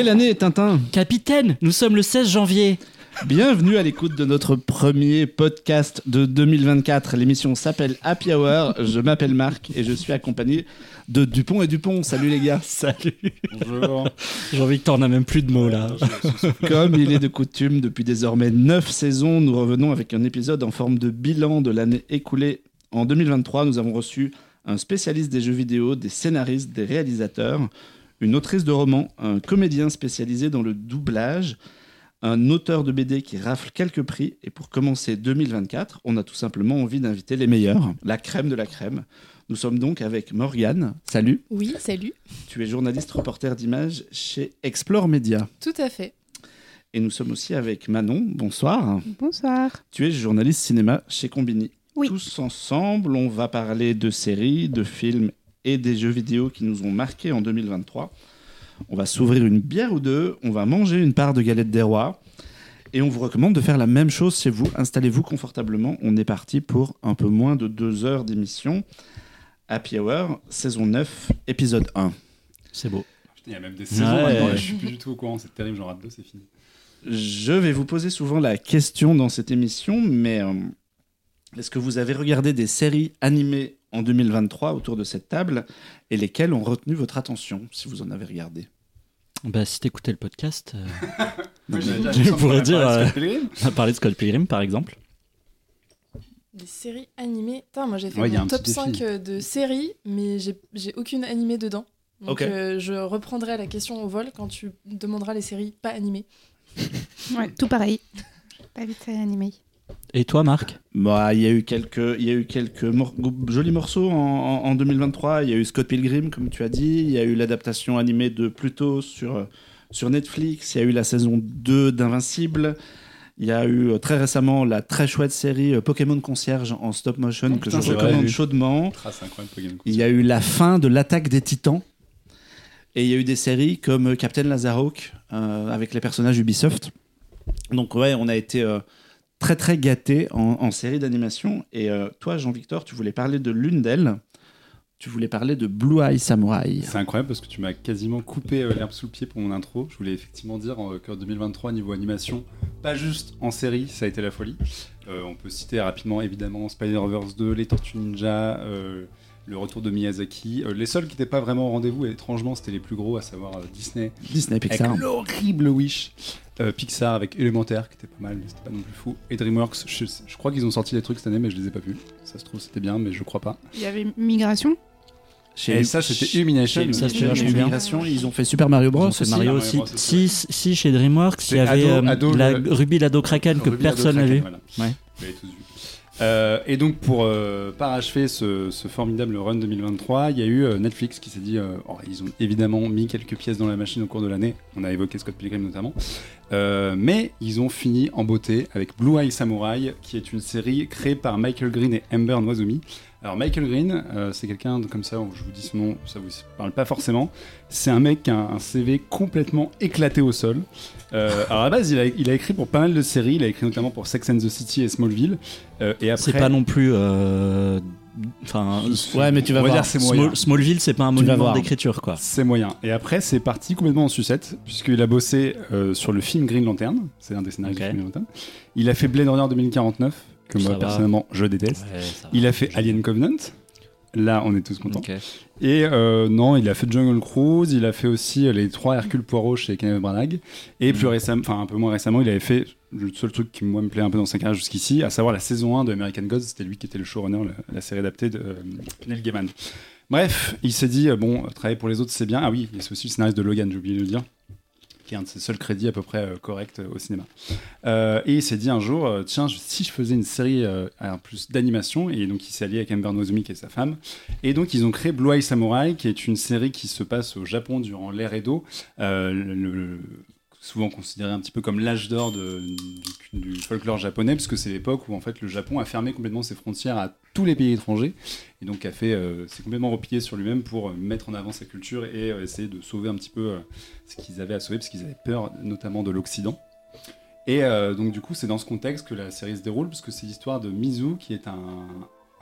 Quelle année Tintin Capitaine, nous sommes le 16 janvier. Bienvenue à l'écoute de notre premier podcast de 2024. L'émission s'appelle Happy Hour. Je m'appelle Marc et je suis accompagné de Dupont et Dupont. Salut les gars. Salut. Bonjour. Jean-Victor n'a même plus de mots là. Comme il est de coutume, depuis désormais 9 saisons, nous revenons avec un épisode en forme de bilan de l'année écoulée. En 2023, nous avons reçu un spécialiste des jeux vidéo, des scénaristes, des réalisateurs, une autrice de romans, un comédien spécialisé dans le doublage, un auteur de BD qui rafle quelques prix. Et pour commencer 2024, on a tout simplement envie d'inviter les meilleurs, la crème de la crème. Nous sommes donc avec Morgane. Salut. Oui, salut. Tu es journaliste reporter d'images chez Explore Media. Tout à fait. Et nous sommes aussi avec Manon. Bonsoir. Bonsoir. Tu es journaliste cinéma chez Combini. Oui. Tous ensemble, on va parler de séries, de films et des jeux vidéo qui nous ont marqués en 2023. On va s'ouvrir une bière ou deux, on va manger une part de galette des rois. Et on vous recommande de faire la même chose chez vous. Installez-vous confortablement. On est parti pour un peu moins de deux heures d'émission. Happy Hour, saison 9, épisode 1. C'est beau. Putain, il y a même des saisons Ouais. maintenant, je suis plus du tout au courant, c'est terrible, j'en rate deux, c'est fini. Je vais vous poser souvent la question dans cette émission, mais euh, est-ce que vous avez regardé des séries animées en 2023 autour de cette table et lesquelles ont retenu votre attention, si vous en avez regardé Bah, si t'écoutais le podcast, euh, Oui, de pourrais dire, euh, on a parlé de Scott Pilgrim par exemple. Des séries animées. Putain, moi j'ai fait Ouais, mon top petit 5 défi. euh, de séries, mais j'ai aucune animée dedans. Donc Ok. euh, je reprendrai la question au vol quand tu demanderas les séries pas animées. Ouais, tout pareil. Pas vite animée. Et toi, Marc Bah, il y a eu quelques, il y a eu quelques mor- jolis morceaux en, en- en 2023. Il y a eu Scott Pilgrim, comme tu as dit. Il y a eu l'adaptation animée de Pluto sur, sur Netflix. Il y a eu la saison 2 d'Invincible. Il y a eu euh, très récemment la très chouette série euh, Pokémon Concierge en stop motion Oh, que putain, je recommande chaudement. Il y a eu la fin de l'attaque des titans. Et il y a eu des séries comme euh, Captain Lazarok euh, avec les personnages Ubisoft. Donc ouais, on a été euh, très très gâtés en, série d'animation. Et euh, toi, Jean-Victor, tu voulais parler de l'une d'elles. Tu voulais parler de Blue Eye Samurai. C'est incroyable parce que tu m'as quasiment coupé euh, l'herbe sous le pied pour mon intro. Je voulais effectivement dire euh, qu'en 2023, niveau animation, pas juste en série, ça a été la folie. Euh, on peut citer rapidement évidemment Spider-Verse 2, Les Tortues Ninja, le retour de Miyazaki. Euh, les seuls qui n'étaient pas vraiment au rendez-vous, et étrangement, c'était les plus gros, à savoir euh, Disney Disney Pixar. avec l'horrible Wish. Euh, Pixar avec Élémentaire, qui était pas mal, mais c'était pas non plus fou. Et DreamWorks, je, je crois qu'ils ont sorti des trucs cette année, mais je les ai pas vus. Ça se trouve, c'était bien, mais je crois pas. Il y avait Migration. Et ça, c'était Illumination. Ça, Chez c'était vachement bien. Migration, ils ont fait Super Mario Bros. Aussi. Mario aussi. Bros, Si, si, chez DreamWorks, il y avait Ado- euh, Ado, la le- Ruby Lado Kraken que Ruby personne n'a Lado vu. Kraken, voilà. Ouais. Euh, et donc pour euh, parachever ce, ce formidable run 2023, il y a eu euh, Netflix qui s'est dit, oh, ils ont évidemment mis quelques pièces dans la machine au cours de l'année, on a évoqué Scott Pilgrim notamment, mais ils ont fini en beauté avec Blue Eye Samurai, qui est une série créée par Michael Green et Amber Noizumi. Alors Michael Green, c'est quelqu'un comme ça, je vous dis son nom, ça vous parle pas forcément. C'est un mec qui a un CV complètement éclaté au sol. Euh, alors à la base, il a, il a écrit pour pas mal de séries. Il a écrit notamment pour Sex and the City et Smallville. Euh, et après, C'est pas non plus. euh, Enfin, Ouais, mais tu vas on va voir. dire c'est moyen. Small- Smallville, c'est pas un monument d'écriture, quoi. C'est moyen. Et après, c'est parti complètement en sucette, puisqu'il a bossé sur le film Green Lantern. C'est un des scénarios Ok. du film Green Lantern. Il a fait Blade Runner 2049, que Ça moi va. personnellement je déteste. Ouais. Il a fait Alien Covenant. Là, on est tous contents. Et euh, non, il a fait Jungle Cruise, il a fait aussi euh, les trois Hercule Poirot chez Kenneth Branagh. Et plus récemment, enfin un peu moins récemment, il avait fait le seul truc qui moi me plaît un peu dans sa carrière jusqu'ici, à savoir la saison 1 de American Gods. C'était lui qui était le showrunner, la, la série adaptée de euh, Neil Gaiman. Bref, il s'est dit, euh, bon, travailler pour les autres c'est bien. Ah oui, il c'est aussi le scénariste de Logan, j'ai oublié de le dire, qui est un de ses seuls crédits à peu près euh, corrects euh, au cinéma. Euh, et il s'est dit un jour, euh, tiens, si je faisais une série à plus d'animation, et donc il s'est allié avec Amber Nozomi qui est sa femme, et donc ils ont créé Blue Eye Samurai, qui est une série qui se passe au Japon durant l'ère Edo, le- souvent considéré un petit peu comme l'âge d'or du, folklore japonais, parce que c'est l'époque où en fait le Japon a fermé complètement ses frontières à tous les pays étrangers, et donc a fait, euh, s'est complètement replié sur lui-même pour euh, mettre en avant sa culture et euh, essayer de sauver un petit peu euh, ce qu'ils avaient à sauver, parce qu'ils avaient peur notamment de l'Occident. Et donc du coup, c'est dans ce contexte que la série se déroule, parce que c'est l'histoire de Mizu, qui est un,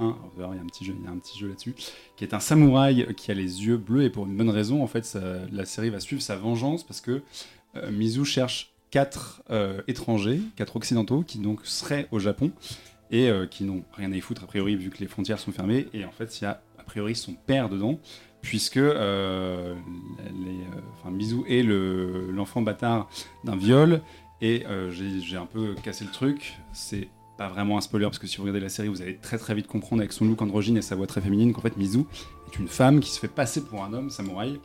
1, il y a un petit jeu, il y a un petit jeu là-dessus, qui est un samouraï qui a les yeux bleus et pour une bonne raison, en fait, la série va suivre sa vengeance parce que Mizu cherche quatre euh, étrangers, quatre occidentaux qui donc seraient au Japon et euh, qui n'ont rien à y foutre a priori vu que les frontières sont fermées. Et en fait il y a a priori son père dedans puisque euh, euh, Mizu est le- l'enfant bâtard d'un viol. Et euh, j'ai j'ai un peu cassé le truc. C'est pas vraiment un spoiler parce que si vous regardez la série vous allez très très vite comprendre avec son look androgyne et sa voix très féminine qu'en fait Mizu est une femme qui se fait passer pour un homme samouraï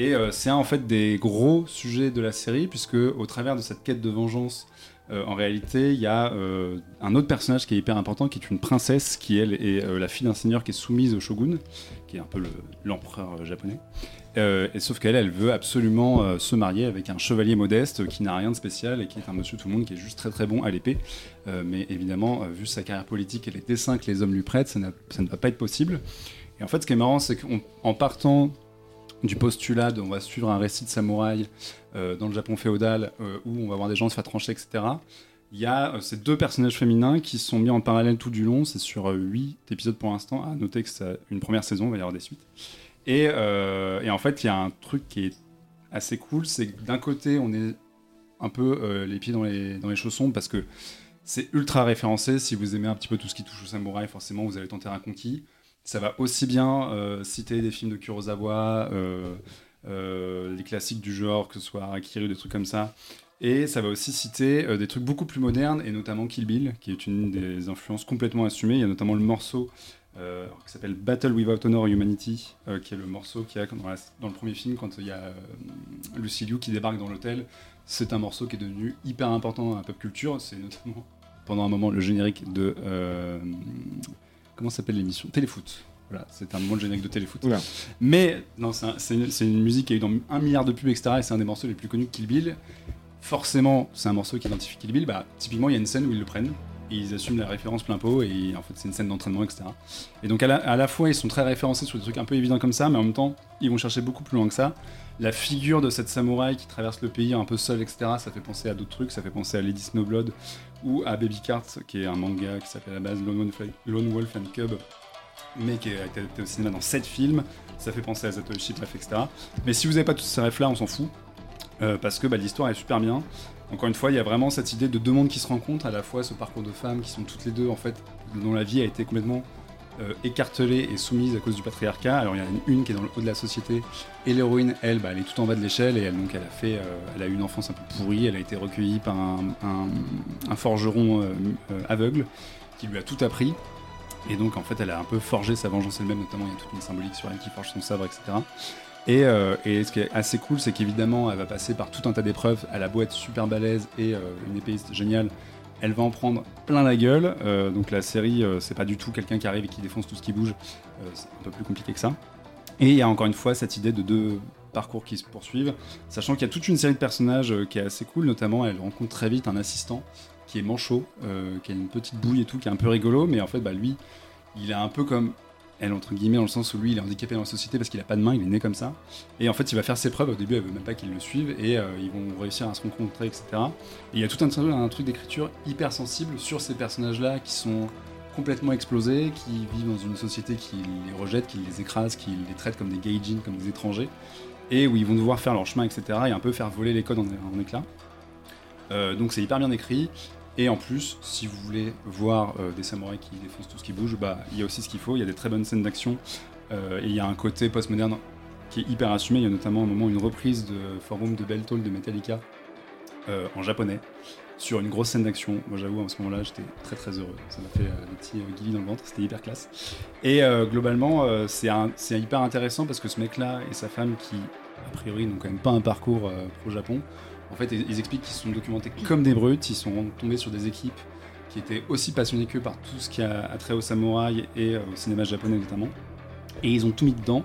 et euh, c'est un en fait des gros sujets de la série puisque au travers de cette quête de vengeance euh, en réalité, il y a euh, un autre personnage qui est hyper important, qui est une princesse, qui elle est la fille d'un seigneur qui est soumise au shogun, qui est un peu le- l'empereur japonais. Sauf qu'elle, elle veut absolument se marier avec un chevalier modeste qui n'a rien de spécial et qui est un monsieur tout le monde qui est juste très très bon à l'épée. Mais évidemment, vu sa carrière politique et les dessins que les hommes lui prêtent, ça ne va pas être possible. Et en fait, ce qui est marrant, c'est qu'en partant du postulat on va suivre un récit de samouraï euh, dans le Japon féodal euh, où on va voir des gens se faire trancher, etc. Il y a euh, ces deux personnages féminins qui sont mis en parallèle tout du long. C'est sur huit épisodes pour l'instant. À noter que c'est une première saison, il va y avoir des suites. Et, en fait, il y a un truc qui est assez cool, c'est que d'un côté, on est un peu les pieds dans les, dans les chaussons parce que c'est ultra référencé. Si vous aimez un petit peu tout ce qui touche au samouraï, forcément, vous allez tenter un conquis. Ça va aussi bien euh, citer des films de Kurosawa, euh, euh, les classiques du genre, que ce soit Harakiri ou des trucs comme ça. Et ça va aussi citer euh, des trucs beaucoup plus modernes, et notamment Kill Bill, qui est une des influences complètement assumées. Il y a notamment le morceau qui s'appelle Battle Without Honor Humanity, qui est le morceau qu'il y a dans le premier film quand il y a euh, Lucy Liu qui débarque dans l'hôtel. C'est un morceau qui est devenu hyper important dans la pop culture. C'est notamment pendant un moment le générique de. Comment s'appelle l'émission? Téléfoot. Voilà, c'est un moment le générique de Téléfoot. Oula. Mais non, c'est un- c'est une, c'est une musique qui a eu dans un milliard de pubs, etc. Et c'est un des morceaux les plus connus de Kill Bill. Forcément, c'est un morceau qui identifie Kill Bill. Bah, typiquement, il y a une scène où ils le prennent. Et ils assument la référence plein pot. Et en fait, c'est une scène d'entraînement, etc. Et donc, à la, à la fois, ils sont très référencés sur des trucs un peu évidents comme ça. Mais en même temps, ils vont chercher beaucoup plus loin que ça. La figure de cette samouraï qui traverse le pays un peu seule, etc. Ça fait penser à d'autres trucs. Ça fait penser à Lady Snowblood ou à Baby Cart, qui est un manga qui s'appelle à la base Lone Wolf, and Cub mais qui a été au cinéma dans 7 films. Ça fait penser à Zatoichi, bref, etc. Mais si vous n'avez pas tous ces refs là, on s'en fout. Euh, parce que bah, l'histoire est super bien. Encore une fois, il y a vraiment cette idée de deux mondes qui se rencontrent, à la fois ce parcours de femmes qui sont toutes les deux, en fait, dont la vie a été complètement euh, écartelée et soumise à cause du patriarcat. Alors il y en a une, qui est dans le haut de la société, et l'héroïne, elle, bah, elle est tout en bas de l'échelle, et elle, donc, elle, a fait, euh, elle a eu une enfance un peu pourrie, elle a été recueillie par un, forgeron euh, aveugle qui lui a tout appris. Et donc, en fait, elle a un peu forgé sa vengeance elle-même, notamment il y a toute une symbolique sur elle qui forge son sabre, etc. Et, et ce qui est assez cool, c'est qu'évidemment, elle va passer par tout un tas d'épreuves. Elle a beau être super balèze et euh, une épéiste géniale, elle va en prendre plein la gueule. Euh, donc la série, euh, c'est pas du tout quelqu'un qui arrive et qui défonce tout ce qui bouge. Euh, c'est un peu plus compliqué que ça. Et il y a encore une fois cette idée de deux parcours qui se poursuivent, sachant qu'il y a toute une série de personnages qui est assez cool. Notamment, elle rencontre très vite un assistant qui est manchot, qui a une petite bouille et tout, qui est un peu rigolo, mais en fait, bah, lui, il est un peu comme elle, entre guillemets, dans le sens où lui, il est handicapé dans la société parce qu'il a pas de main, il est né comme ça. Et en fait, il va faire ses preuves. Au début, elle veut même pas qu'ils le suivent et euh, ils vont réussir à se rencontrer, etc. Et il y a tout un, un truc d'écriture hyper sensible sur ces personnages-là qui sont complètement explosés, qui vivent dans une société qui les rejette, qui les écrase, qui les traite comme des gaijins, comme des étrangers, et où ils vont devoir faire leur chemin, etc. et un peu faire voler les codes en, en éclats. Euh, donc c'est hyper bien écrit. Et en plus, si vous voulez voir euh, des samouraïs qui défoncent tout ce qui bouge, bah il y a aussi ce qu'il faut. Il y a des très bonnes scènes d'action euh, et il y a un côté postmoderne qui est hyper assumé. Il y a notamment un moment une reprise de Forum de Beltol de Metallica euh, en japonais sur une grosse scène d'action. Moi j'avoue, à ce moment-là, j'étais très très heureux. Ça m'a fait euh, des petits guillis dans le ventre, c'était hyper classe. Et globalement, c'est hyper intéressant parce que ce mec-là et sa femme qui, a priori, n'ont quand même pas un parcours pro-Japon, en fait, ils, expliquent qu'ils se sont documentés comme des brutes, ils sont tombés sur des équipes qui étaient aussi passionnés qu'eux par tout ce qui a, a trait au samouraï et euh, au cinéma japonais notamment. Et ils ont tout mis dedans.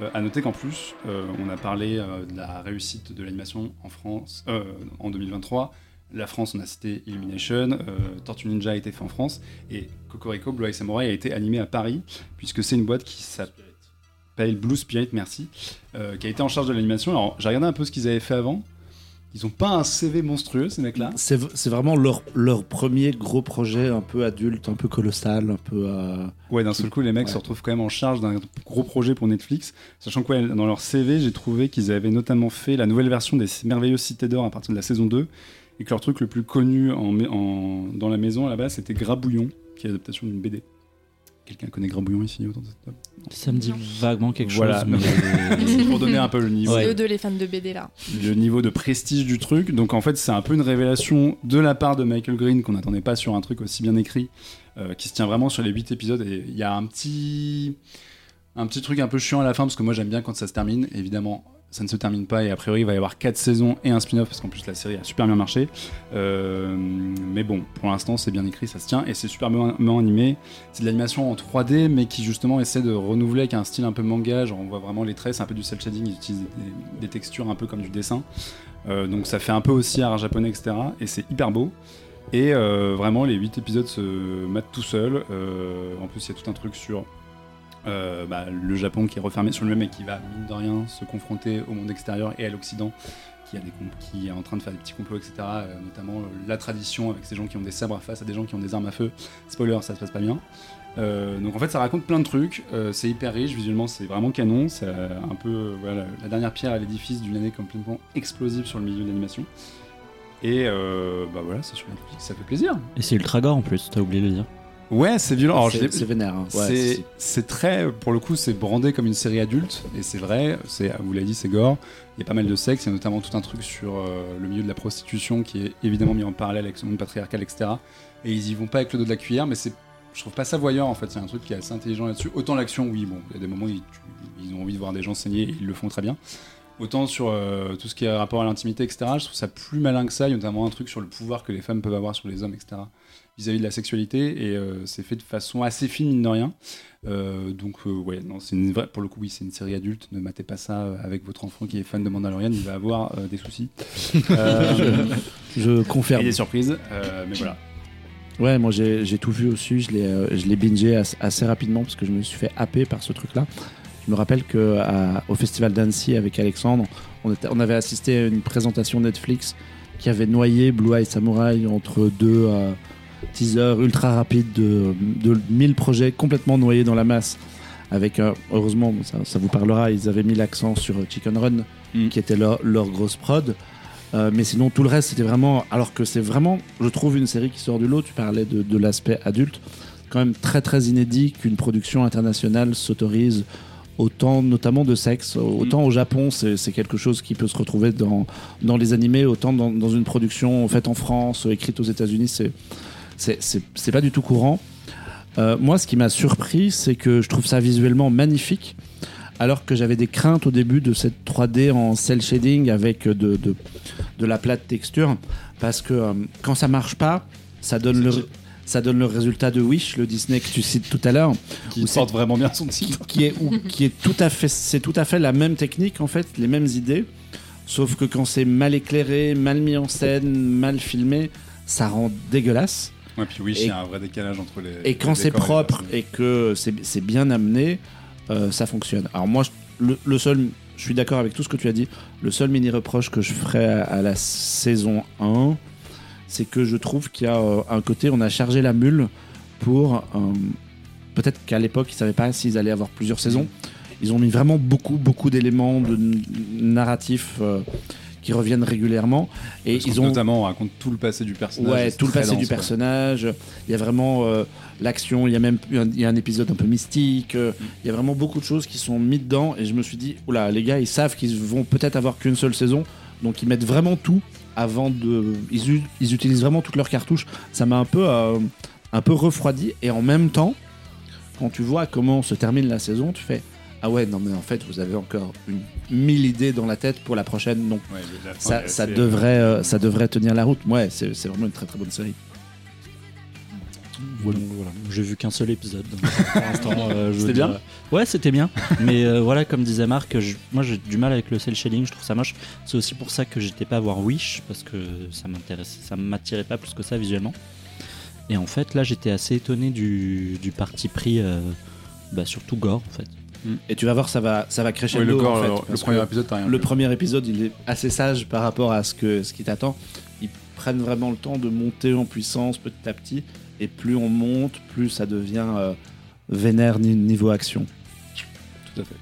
Euh, à noter qu'en plus, euh, on a parlé euh, de la réussite de l'animation en France en 2023. La France, on a cité Illumination, Tortue Ninja a été fait en France, et Cocorico Blue Eye Samurai a été animé à Paris, puisque c'est une boîte qui s'appelle Blue Spirit, merci, qui a été en charge de l'animation. Alors, j'ai regardé un peu ce qu'ils avaient fait avant. Ils ont pas un CV monstrueux ces mecs-là. C'est vraiment leur, leur premier gros projet un peu adulte, un peu colossal, un peu. euh, Ouais, d'un seul coup, les mecs Ouais. se retrouvent quand même en charge d'un gros projet pour Netflix. Sachant que ouais, dans leur CV, j'ai trouvé qu'ils avaient notamment fait la nouvelle version des Merveilleuses Cités d'Or à partir de la saison 2. Et que leur truc le plus connu en, mé- en- dans la maison là-bas, c'était Grabouillon, qui est l'adaptation d'une BD. Quelqu'un connaît Grabouillon ici autour de cette table Ça me dit vaguement quelque Voilà. chose. mais- C'est pour donner un peu le niveau. C'est eux deux les fans de BD là. le niveau de prestige du truc. Donc en fait, c'est un peu une révélation de la part de Michael Green qu'on n'attendait pas sur un truc aussi bien écrit, euh, qui se tient vraiment sur les 8 épisodes. Et il y a un petit, un petit truc un peu chiant à la fin, parce que moi j'aime bien quand ça se termine. Évidemment, ça ne se termine pas, et a priori, il va y avoir 4 saisons et un spin-off, parce qu'en plus la série a super bien marché. Euh, mais bon, pour l'instant, c'est bien écrit, ça se tient, et c'est super bien animé. C'est de l'animation en 3D, mais qui justement essaie de renouveler avec un style un peu manga. Genre, on voit vraiment les traits, c'est un peu du cel shading, ils utilisent des, textures un peu comme du dessin. Euh, donc, ça fait un peu aussi art japonais, etc. Et c'est hyper beau. Et euh, vraiment, les 8 épisodes se matent tout seuls. En plus, il y a tout un truc sur euh, bah, le Japon qui est refermé sur lui-même et qui va, mine de rien, se confronter au monde extérieur et à l'Occident. Qui, est en train de faire des petits complots, etc. Euh, notamment euh, la tradition avec ces gens qui ont des sabres face à des gens qui ont des armes à feu. Spoiler, ça se passe pas bien. Donc en fait ça raconte plein de trucs, c'est hyper riche, visuellement c'est vraiment canon, c'est un peu la dernière pierre à l'édifice d'une année complètement explosive sur le milieu de l'animation. Et bah voilà, c'est sur Netflix, ça fait plaisir. Et c'est ultra gore en plus, t'as oublié de le dire. Ouais, c'est violent. C'est c'est vénère. hein. Ouais, c'est- c'est- c'est très, pour le coup, c'est brandé comme une série adulte, et c'est vrai, c'est, vous l'avez dit, c'est gore. Il y a pas mal de sexe, il y a notamment tout un truc sur euh, le milieu de la prostitution qui est évidemment mis en parallèle avec ce monde patriarcal, etc. Et ils y vont pas avec le dos de la cuillère, mais c'est, je trouve pas ça voyeur en fait. A un truc qui est assez intelligent là-dessus. Autant l'action, oui, bon, il y a des moments où ils, ont envie de voir des gens saigner, et ils le font très bien. Autant sur euh, tout ce qui est rapport à l'intimité, etc., je trouve ça plus malin que ça. Il y a notamment un truc sur le pouvoir que les femmes peuvent avoir sur les hommes, etc., vis-à-vis de la sexualité. Et euh, c'est fait de façon assez fine, mine de rien. Euh, donc, euh, ouais, non, c'est une vraie, pour le coup, oui, c'est une série adulte. Ne matez pas ça avec votre enfant qui est fan de Mandalorian, il va avoir des soucis. Je et confirme. des surprises, mais voilà. Ouais, moi j'ai tout vu aussi. Je l'ai je l'ai bingé as- assez rapidement parce que je me suis fait happer par ce truc-là. Je me rappelle que à- au festival d'Annecy avec Alexandre, on, était- on avait assisté à une présentation Netflix qui avait noyé Blue Eye Samurai entre deux euh, teasers ultra rapides de, de 1000 projets complètement noyés dans la masse. Avec, euh, heureusement, ça, ça vous parlera, ils avaient mis l'accent sur Chicken Run, Mm. qui était leur, leur grosse prod. Euh, mais sinon, tout le reste, c'était vraiment. Alors que c'est vraiment, je trouve, une série qui sort du lot. Tu parlais de, de l'aspect adulte. Quand même très, très inédit qu'une production internationale s'autorise autant, notamment de sexe. Autant au Japon, c'est c'est quelque chose qui peut se retrouver dans, dans les animés, autant dans, dans une production faite en France, écrite aux États-Unis. C'est pas du tout courant. Euh, moi, ce qui m'a surpris, c'est que je trouve ça visuellement magnifique, alors que j'avais des craintes au début de cette 3D en cel shading avec de, de, de la plate texture, parce que euh, quand ça marche pas, ça donne le ça donne le résultat de Wish, le Disney que tu cites tout à l'heure, Qui porte vraiment bien son titre. qui est qui est tout à fait c'est tout à fait la même technique en fait, les mêmes idées, sauf que quand c'est mal éclairé, mal mis en scène, mal filmé, ça rend dégueulasse. Ouais, puis oui, Et- il y a un vrai décalage entre les. Et quand c'est propre et que c'est bien amené, euh, ça fonctionne. Alors moi, je- le, le seul, je suis d'accord avec tout ce que tu as dit. Le seul mini reproche que je ferais à, à la saison 1, c'est que je trouve qu'il y a euh, un côté, on a chargé la mule pour. euh, Peut-être qu'à l'époque, ils savaient pas s'ils allaient avoir plusieurs saisons. Ils ont mis vraiment beaucoup, beaucoup d'éléments de narratifs qui reviennent régulièrement. Et Parce ils ont Notamment, on raconte tout le passé du personnage. Ouais, tout le passé dense, du quoi. personnage. Il y a vraiment euh, l'action. Il y a même un, il y a un épisode un peu mystique. euh, Il y a vraiment beaucoup de choses qui sont mis dedans. Et je me suis dit, oula, les gars, ils savent qu'ils vont peut-être avoir qu'une seule saison. Donc ils mettent vraiment tout avant de. Ils, ils utilisent vraiment toutes leurs cartouches. Ça m'a un peu, euh, un peu refroidi. Et en même temps, quand tu vois comment se termine la saison, tu fais. Ah ouais, non mais en fait, vous avez encore une mille idées dans la tête pour la prochaine, donc Ouais, la fin ça, ça, assez- devrait, euh, ça devrait tenir la route. Ouais, c'est c'est vraiment une très très bonne série. Voilà, voilà. J'ai vu qu'un seul épisode. donc, pour l'instant, euh, je C'était dire- bien Ouais, c'était bien. Mais euh, voilà, comme disait Marc, je- moi j'ai du mal avec le cel shading, je trouve ça moche. C'est aussi pour ça que j'étais pas à voir Wish, parce que ça m'intéresse, ça m'attirait pas plus que ça visuellement. Et en fait, là j'étais assez étonné du, du parti pris, euh, bah, surtout gore en fait. Mm. Et tu vas voir, ça va, ça va crescendo. le, corps, en fait, le premier épisode, t'as rien. le premier épisode, il est assez sage par rapport à ce, que, ce qui t'attend. Ils prennent vraiment le temps de monter en puissance petit à petit. Et plus on monte, plus ça devient euh, vénère ni- niveau action. Tout à fait.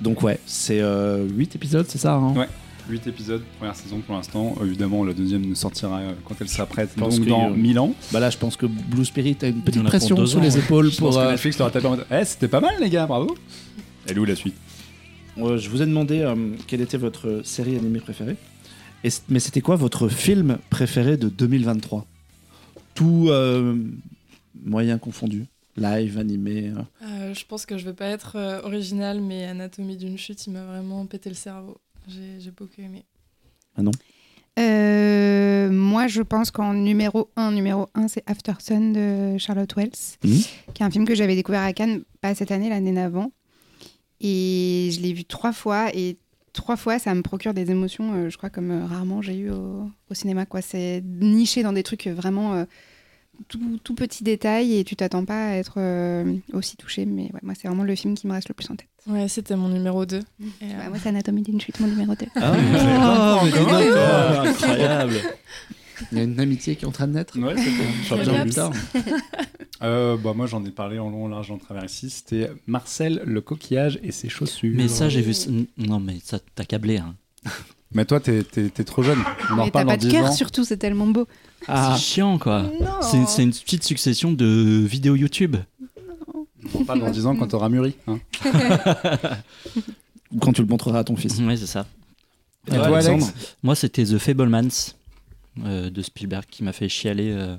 Donc ouais, c'est 8 épisodes, c'est ça hein? Ouais. 8 épisodes, première saison pour l'instant. Évidemment, la deuxième ne sortira euh, quand elle sera prête, Je pense donc dans a- 1000 ans. Bah là, je pense que Blue Spirit a une petite pression ans, les ouais. épaules Je pour. pense que euh, Netflix leur a tapé en mode Eh, c'était pas mal, les gars, bravo Elle est où la suite? Euh, je vous ai demandé euh, quelle était votre série animée préférée. Et mais c'était quoi votre film préféré de 2023 Tout euh, moyen confondu. Live, animé. euh. Euh, je pense que je vais pas être euh, original, mais Anatomie d'une chute, il m'a vraiment pété le cerveau. J'ai beaucoup aimé. Euh, moi, je pense qu'en numéro 1, numéro 1, c'est After Sun de Charlotte Wells, Mhm. qui est un film que j'avais découvert à Cannes, pas cette année, l'année d'avant. Et je l'ai vu trois fois, et trois fois, ça me procure des émotions, euh, je crois, comme euh, rarement j'ai eu au, au cinéma. quoi. C'est niché dans des trucs vraiment euh, tout, tout petits détails, et tu t'attends pas à être euh, aussi touché. Mais ouais, moi, c'est vraiment le film qui me reste le plus en tête. Ouais, c'était mon numéro 2. Et, euh, Ouais, moi, c'est Anatomie d'une chute, mon numéro 2. Ah, donc, d'accord, incroyable. Il y a une amitié qui est en train de naître. Ouais, c'est. Euh, bah, moi, j'en ai parlé en long, en large, en travers ici. C'était Marcel le coquillage et ses chaussures. Mais ça, j'ai vu. ça- Non, mais ça, t'as câblé. Hein. Mais toi, t'es, t'es- t'es trop jeune. On en Mais t'as pas de 10 cœur, surtout, c'est tellement beau. Ah, C'est chiant, quoi. Non. C'est c'est une petite succession de vidéos YouTube. On en reparle dans 10 ans quand t'auras mûri. hein. quand tu le montreras à ton fils. Ouais, c'est ça. Et toi, Alexandre Alex Moi, c'était The Fablemans de Spielberg qui m'a fait chialer euh,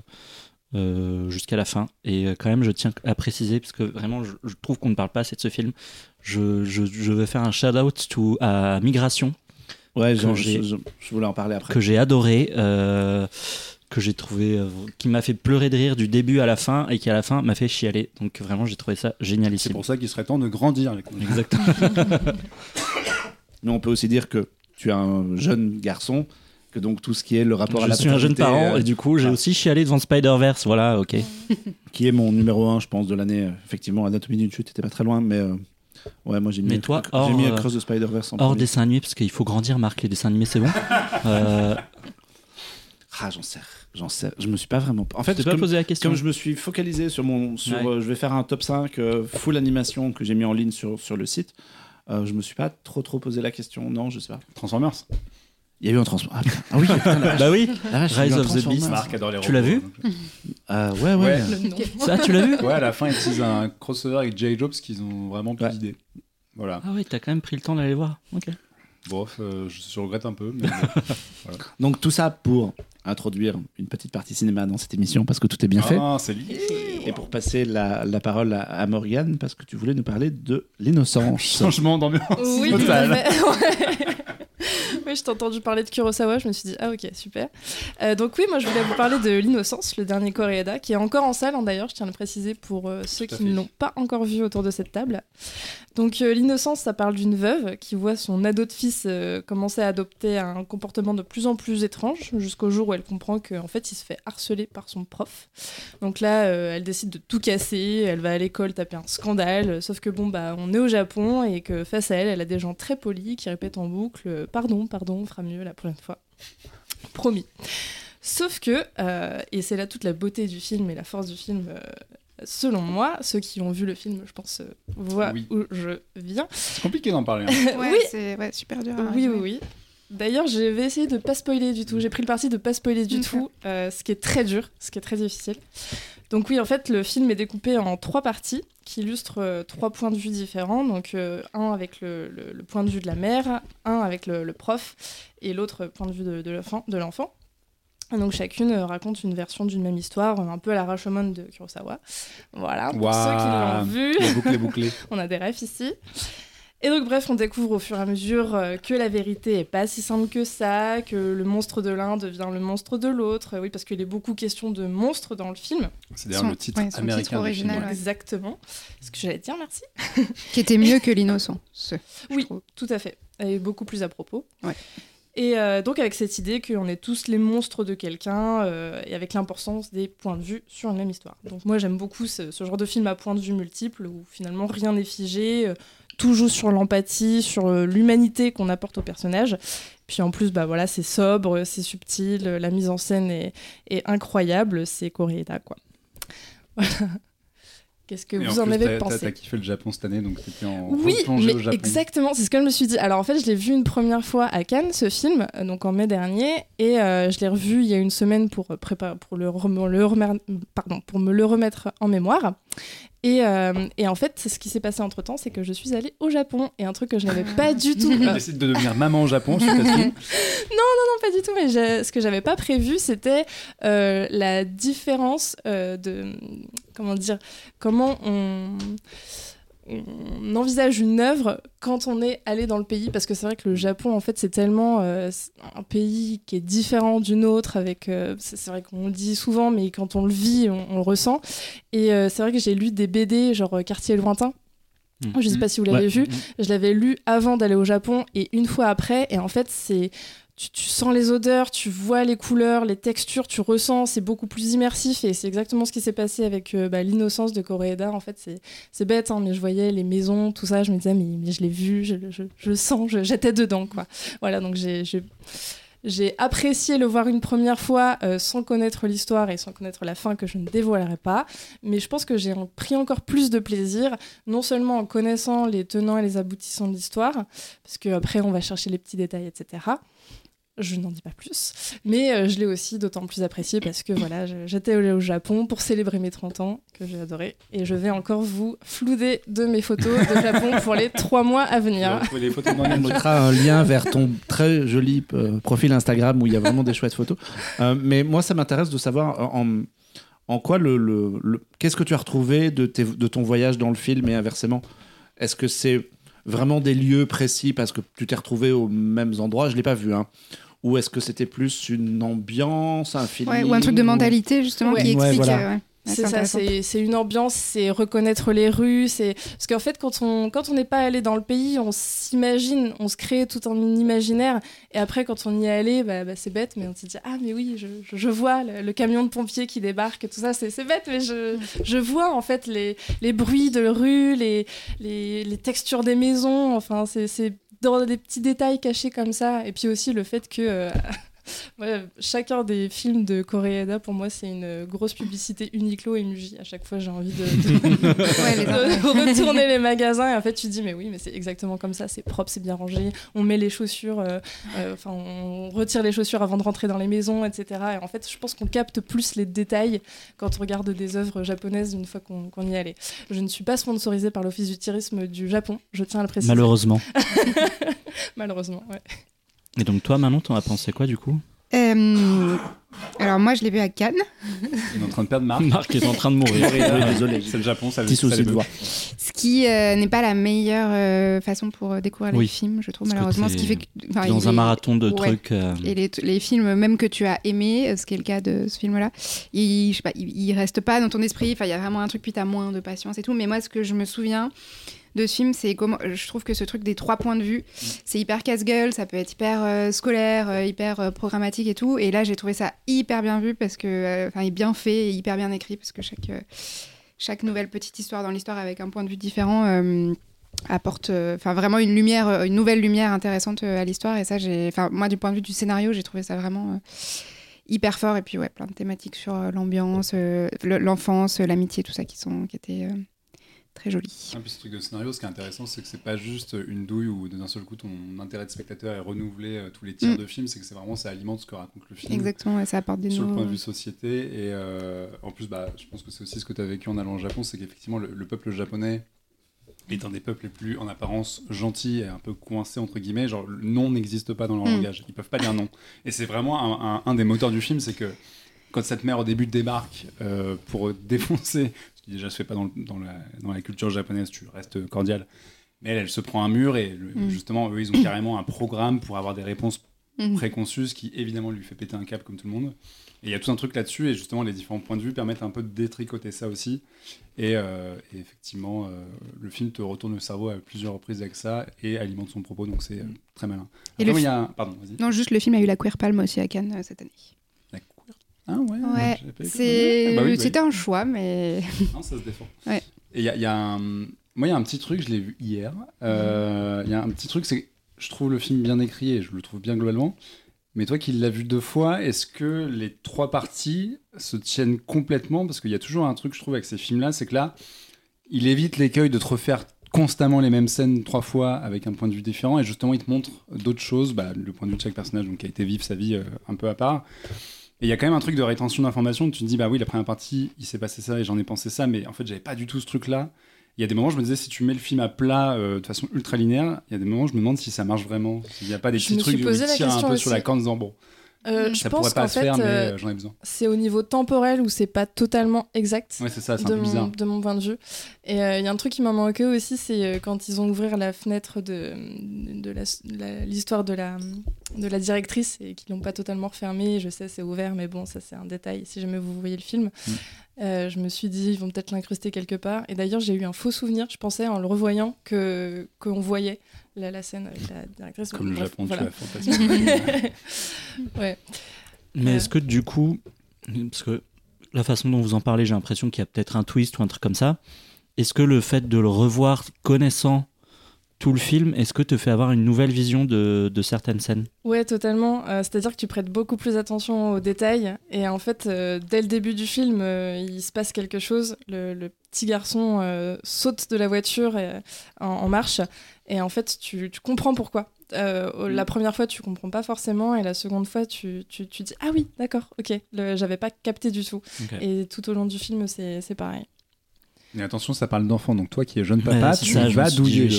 euh, jusqu'à la fin. Et euh, quand même, je tiens à préciser, parce que vraiment, je, je trouve qu'on ne parle pas assez de ce film. Je, je, je veux faire un shout-out to- à Migration, Ouais, je, voulais en parler après. que j'ai adoré, euh, que j'ai trouvé, euh, qui m'a fait pleurer de rire du début à la fin, et qui à la fin m'a fait chialer. Donc vraiment, j'ai trouvé ça C'est génialissime. pour ça qu'il serait temps de grandir. Les. Exactement. Mais on peut aussi dire que tu es un jeune garçon, que donc tout ce qui est le rapport à Je la suis un jeune parent, euh, et du coup, j'ai ah. aussi chialé devant Spider-Verse. Voilà, ok. qui est mon numéro 1, je pense, de l'année. Effectivement, Anatomie d'une chute était pas très loin, mais euh, ouais, moi j'ai mis, Mais toi, j'ai hors, mis euh, Cross the Spider-Verse en Hors premier. dessin animé, parce qu'il faut grandir, Marc. Les dessins animés, c'est bon. Euh, Ah, j'en sais, j'en sais. Je me suis pas vraiment. En fait, pas comme, posé la question. comme je me suis focalisé sur mon. Sur, Ouais. euh, je vais faire un top 5 euh, full animation que j'ai mis en ligne sur, sur le site. Euh, je me suis pas trop trop posé la question. Non, je sais pas. Transformers. Il y a eu un transport. Ah, putain. Ah oui, putain, la vache. Bah oui. La vache, Rise of the. Beast. Marc adore les Tu l'as vu donc. Euh, ouais, ouais. Ouais. Ça, tu l'as vu Ouais, à la fin, ils utilisent un crossover avec J. Jobs qu'ils ont vraiment plus Ouais. d'idées. Voilà. Ah oui, t'as quand même pris le temps d'aller voir. Ok. Bon, euh, je, je regrette un peu. Mais. Donc tout ça pour introduire une petite partie cinéma dans cette émission parce que tout est bien fait. Ah, c'est lié. Et pour passer la, la parole à, à Morgane parce que tu voulais nous parler de l'innocence. Changement d'ambiance. Oui, tout total. Oui, je t'ai entendu parler de Kurosawa, je me suis dit, ah ok, super. Euh, donc oui, moi je voulais vous parler de L'Innocence, le dernier Koreeda, qui est encore en salle hein, d'ailleurs, je tiens à le préciser pour euh, ceux qui ne l'ont pas encore vu autour de cette table. Donc euh, L'Innocence, ça parle d'une veuve qui voit son ado de fils commencer à adopter un comportement de plus en plus étrange, jusqu'au jour où elle comprend qu'en fait il se fait harceler par son prof. Donc là, elle décide de tout casser, elle va à l'école taper un scandale, sauf que bon, bah, on est au Japon et que face à elle, elle a des gens très polis qui répètent en boucle Pardon, pardon, on fera mieux la prochaine fois. Promis. Sauf que, euh, et c'est là toute la beauté du film et la force du film, euh, selon moi, ceux qui ont vu le film, je pense, euh, voient Oui. où je viens. C'est compliqué d'en parler. hein. Ouais, oui, c'est ouais, super dur. à oui, oui, oui. D'ailleurs, je vais essayer de pas spoiler du tout. J'ai pris le parti de pas spoiler du tout, euh, ce qui est très dur, ce qui est très difficile. Donc oui, en fait, le film est découpé en trois parties qui illustrent euh, trois points de vue différents. Donc euh, un avec le, le- le point de vue de la mère, un avec le, le prof et l'autre point de vue de, de l'enfant. donc chacune euh, raconte une version d'une même histoire, un peu à la Rashomon de Kurosawa. Voilà, pour ceux qui l'ont vu. On a des refs ici. Et donc, bref, on découvre au fur et à mesure euh, que la vérité est pas si simple que ça, que le monstre de l'un devient le monstre de l'autre. Euh, Oui, parce qu'il est beaucoup question de monstres dans le film. C'est d'ailleurs le titre ouais, son américain titre du original, film, ouais. Exactement. Ce que j'allais dire, merci. Qui était mieux que l'innocent. Oui, trouve. tout à fait. Et beaucoup plus à propos. Ouais. Et euh, donc, avec cette idée qu'on est tous les monstres de quelqu'un, euh, et avec l'importance des points de vue sur une même histoire. Donc, moi, j'aime beaucoup ce, ce genre de film à points de vue multiples, où finalement rien n'est figé, euh, tout joue sur l'empathie, sur euh, l'humanité qu'on apporte au personnage. Puis en plus, bah voilà, c'est sobre, c'est subtil, la mise en scène est, est incroyable, c'est Koreeda, quoi. Voilà. Qu'est-ce que Et vous en, plus, avez pensé T'as kiffé le Japon cette année, donc t'étais en oui, mais au Japon. exactement, c'est ce que je me suis dit. Alors en fait, je l'ai vu une première fois à Cannes, ce film, euh, donc en mai dernier, et euh, je l'ai revu il y a une semaine pour, euh, prépa- pour, le, rem- le remer- pardon, pour me le remettre en mémoire. Et, euh, et en fait, ce qui s'est passé entre temps, c'est que je suis allée au Japon, et un truc que je n'avais pas du tout. Tu euh, décides de devenir maman au Japon, suite à ce film. non, pas du tout, mais je- ce que j'avais pas prévu, c'était euh, la différence euh, de. Comment dire Comment on. On envisage une œuvre quand on est allé dans le pays, parce que c'est vrai que le Japon, en fait, c'est tellement euh, un pays qui est différent d'une autre, avec. euh, c'est vrai qu'on le dit souvent, mais quand on le vit, on, on le ressent. Et euh, c'est vrai que j'ai lu des BD, genre Quartier lointain. Mm. Je sais pas si vous l'avez Ouais. vu. Je l'avais lu avant d'aller au Japon et une fois après. Et en fait, c'est tu, sens les odeurs, tu vois les couleurs, les textures, tu ressens, c'est beaucoup plus immersif et c'est exactement ce qui s'est passé avec euh, bah, l'innocence de Koreeda. En fait, c'est- bête, hein, mais je voyais les maisons, tout ça, je me disais, mais, je l'ai vu, je, je, je sens, j'étais dedans, quoi. Voilà, donc j'ai. j'ai- apprécié le voir une première fois euh, sans connaître l'histoire et sans connaître la fin que je ne dévoilerai pas, mais je pense que j'ai pris encore plus de plaisir, non seulement en connaissant les tenants et les aboutissants de l'histoire, parce qu'après on va chercher les petits détails, etc. Je n'en dis pas plus, mais euh, je l'ai aussi d'autant plus apprécié parce que voilà, j'étais allée au Japon pour célébrer mes 30 ans, que j'ai adoré, et je vais encore vous flouder de mes photos de Japon pour les trois mois à venir. Les photos On mettra un lien vers ton très joli euh, profil Instagram où il y a vraiment des chouettes photos. Euh, mais moi, ça m'intéresse de savoir en, en quoi le, le- le- qu'est-ce que tu as retrouvé de, tes- de ton voyage dans le film et inversement? Est-ce que c'est vraiment des lieux précis parce que tu t'es retrouvé aux mêmes endroits? Je l'ai pas vu. Hein. Ou est-ce que c'était plus une ambiance, un film Ouais, ou un truc de mentalité justement Ouais. qui Ouais, explique. voilà. euh, C'est ça, c'est une ambiance, c'est reconnaître les rues, c'est parce qu'en fait quand on quand on n'est pas allé dans le pays, on s'imagine, on se crée tout un imaginaire, et après quand on y est allé, bah, bah, c'est bête, mais on se dit ah mais oui, je, je, je vois le, le camion de pompiers qui débarque, tout ça, c'est c'est bête, mais je, je vois en fait les, les bruits de rue, les, les, les textures des maisons, enfin c'est dans des petits détails cachés comme ça, et puis aussi le fait que euh, Ouais, chacun des films de Koreeda, pour moi, c'est une grosse publicité Uniqlo et Muji. À chaque fois, j'ai envie de, de- Ouais, les de retourner les magasins. Et en fait, tu te dis, mais oui, mais c'est exactement comme ça. C'est propre, c'est bien rangé. On met les chaussures, euh, euh, enfin, on retire les chaussures avant de rentrer dans les maisons, etc. Et en fait, je pense qu'on capte plus les détails quand on regarde des œuvres japonaises une fois qu'on qu'on y est allé. Je ne suis pas sponsorisée par l'Office du tourisme du Japon, je tiens à le préciser. Malheureusement. Malheureusement, ouais. Et donc toi, Manon, t'en as pensé quoi du coup? Euh, alors moi, je l'ai vu à Cannes. On est en train de perdre Marc. Marc est en train de mourir. Oui, désolé. C'est le Japon, ça ça souci de veut. Ce qui euh, n'est pas la meilleure euh, façon pour euh, découvrir Oui. les films, je trouve, Parce malheureusement. Ce qui fait que. enfin, Dans il un est- marathon de ouais. trucs. euh, Et les, les films, même que tu as aimés, euh, ce qui est le cas de ce film-là, il, je sais pas, il, il reste pas dans ton esprit. Enfin, il y a vraiment un truc, puis tu as moins de patience et tout. Mais moi, ce que je me souviens de ce film, c'est comment. Je trouve que ce truc des trois points de vue, c'est hyper casse-gueule, ça peut être hyper euh, scolaire, euh, hyper euh, programmatique et tout. Et là, j'ai trouvé ça hyper bien vu parce que. Enfin, il est bien fait et hyper bien écrit parce que chaque. chaque nouvelle petite histoire dans l'histoire avec un point de vue différent apporte enfin vraiment une lumière une nouvelle lumière intéressante à l'histoire et ça j'ai enfin moi du point de vue du scénario j'ai trouvé ça vraiment hyper fort et puis ouais plein de thématiques sur l'ambiance le- l'enfance l'amitié tout ça qui sont qui étaient très jolies Ah, puis ce truc de scénario, ce qui est intéressant, c'est que c'est pas juste une douille où d'un seul coup ton intérêt de spectateur est renouvelé euh, tous les tiers Mm. de film, c'est que c'est vraiment ça alimente ce que raconte le film. exactement ouais, ça apporte des sur le point de vue société et euh, en plus bah, je pense que c'est aussi ce que tu as vécu en allant au Japon c'est qu'effectivement le, le peuple japonais est un des peuples les plus en apparence gentils et un peu coincés entre guillemets genre le non n'existe pas dans leur Mm. langage ils peuvent pas dire non et c'est vraiment un, un- un des moteurs du film c'est que quand cette mère au début débarque euh, pour défoncer ce qui déjà se fait pas dans, le- dans la, dans la culture japonaise tu restes cordial mais elle, elle se prend un mur et le- Mm. justement eux ils ont carrément un programme pour avoir des réponses Mhm. préconçue, ce qui évidemment lui fait péter un câble comme tout le monde. Et il y a tout un truc là-dessus, et justement les différents points de vue permettent un peu de détricoter ça aussi. Et, euh, et effectivement, euh, le film te retourne le cerveau à plusieurs reprises avec ça et alimente son propos, donc c'est euh, très malin. Et Après, le moi, il y a Pardon, vas-y. non juste le film a eu la Queer Palm aussi à Cannes cette année Ah ouais, ouais Ah bah oui, bah oui. c'était un choix mais Non, ça se défend. Ouais. Et il y a, il y a un... Moi, il y a un petit truc, je l'ai vu hier. Euh, Il y a un petit truc, c'est que je trouve le film bien écrit et je le trouve bien globalement. Mais toi qui l'as vu deux fois, est-ce que les trois parties se tiennent complètement? Parce qu'il y a toujours un truc, je trouve, avec ces films-là, c'est que là, il évite l'écueil de te refaire constamment les mêmes scènes trois fois avec un point de vue différent et justement il te montre d'autres choses, bah, le point de vue de chaque personnage donc, qui a été vivre sa vie euh, un peu à part. Et il y a quand même un truc de rétention d'informations, tu te dis bah oui la première partie il s'est passé ça et j'en ai pensé ça mais en fait j'avais pas du tout ce truc là. Il y a des moments je me disais si tu mets le film à plat euh, de façon ultra linéaire, il y a des moments je me demande si ça marche vraiment, s'il n'y a pas des Je petits trucs où posé il la tire un peu sur la corde en disant bon Euh, je ça pense pourrait pas qu'en se fait, faire mais euh, euh, j'en ai besoin. c'est au niveau temporel où c'est pas totalement exact. Ouais c'est ça, c'est un de peu mon, bizarre. de mon point de vue. Et euh, il y a un truc qui m'a manqué aussi, c'est quand ils ont ouvert la fenêtre de, de la- la- l'histoire de la, de la directrice et qu'ils l'ont pas totalement refermée. Je sais, c'est ouvert, mais bon, ça c'est un détail si jamais vous voyez le film. Euh, je me suis dit, ils vont peut-être l'incruster quelque part. Et d'ailleurs, j'ai eu un faux souvenir, je pensais en le revoyant, que qu'on voyait la, la scène avec la directrice. Comme le Bref, Japon, voilà. tu as ouais. Mais Euh. est-ce que du coup, parce que la façon dont vous en parlez, j'ai l'impression qu'il y a peut-être un twist ou un truc comme ça. Est-ce que le fait de le revoir connaissant tout le film, est-ce que te fait avoir une nouvelle vision de, de certaines scènes Ouais, totalement. Euh, C'est-à-dire que tu prêtes beaucoup plus attention aux détails. Et en fait, euh, dès le début du film, euh, il se passe quelque chose. Le, le petit garçon saute de la voiture et- en, en marche. Et en fait, tu, tu comprends pourquoi. Euh, La première fois, tu comprends pas forcément. Et la seconde fois, tu, tu, tu dis Ah oui, d'accord, ok. J'avais pas capté du tout. Et tout au long du film, c'est pareil. Et attention, ça parle d'enfant, donc toi qui es jeune Ouais, papa, c'est tu ça, vas douiller.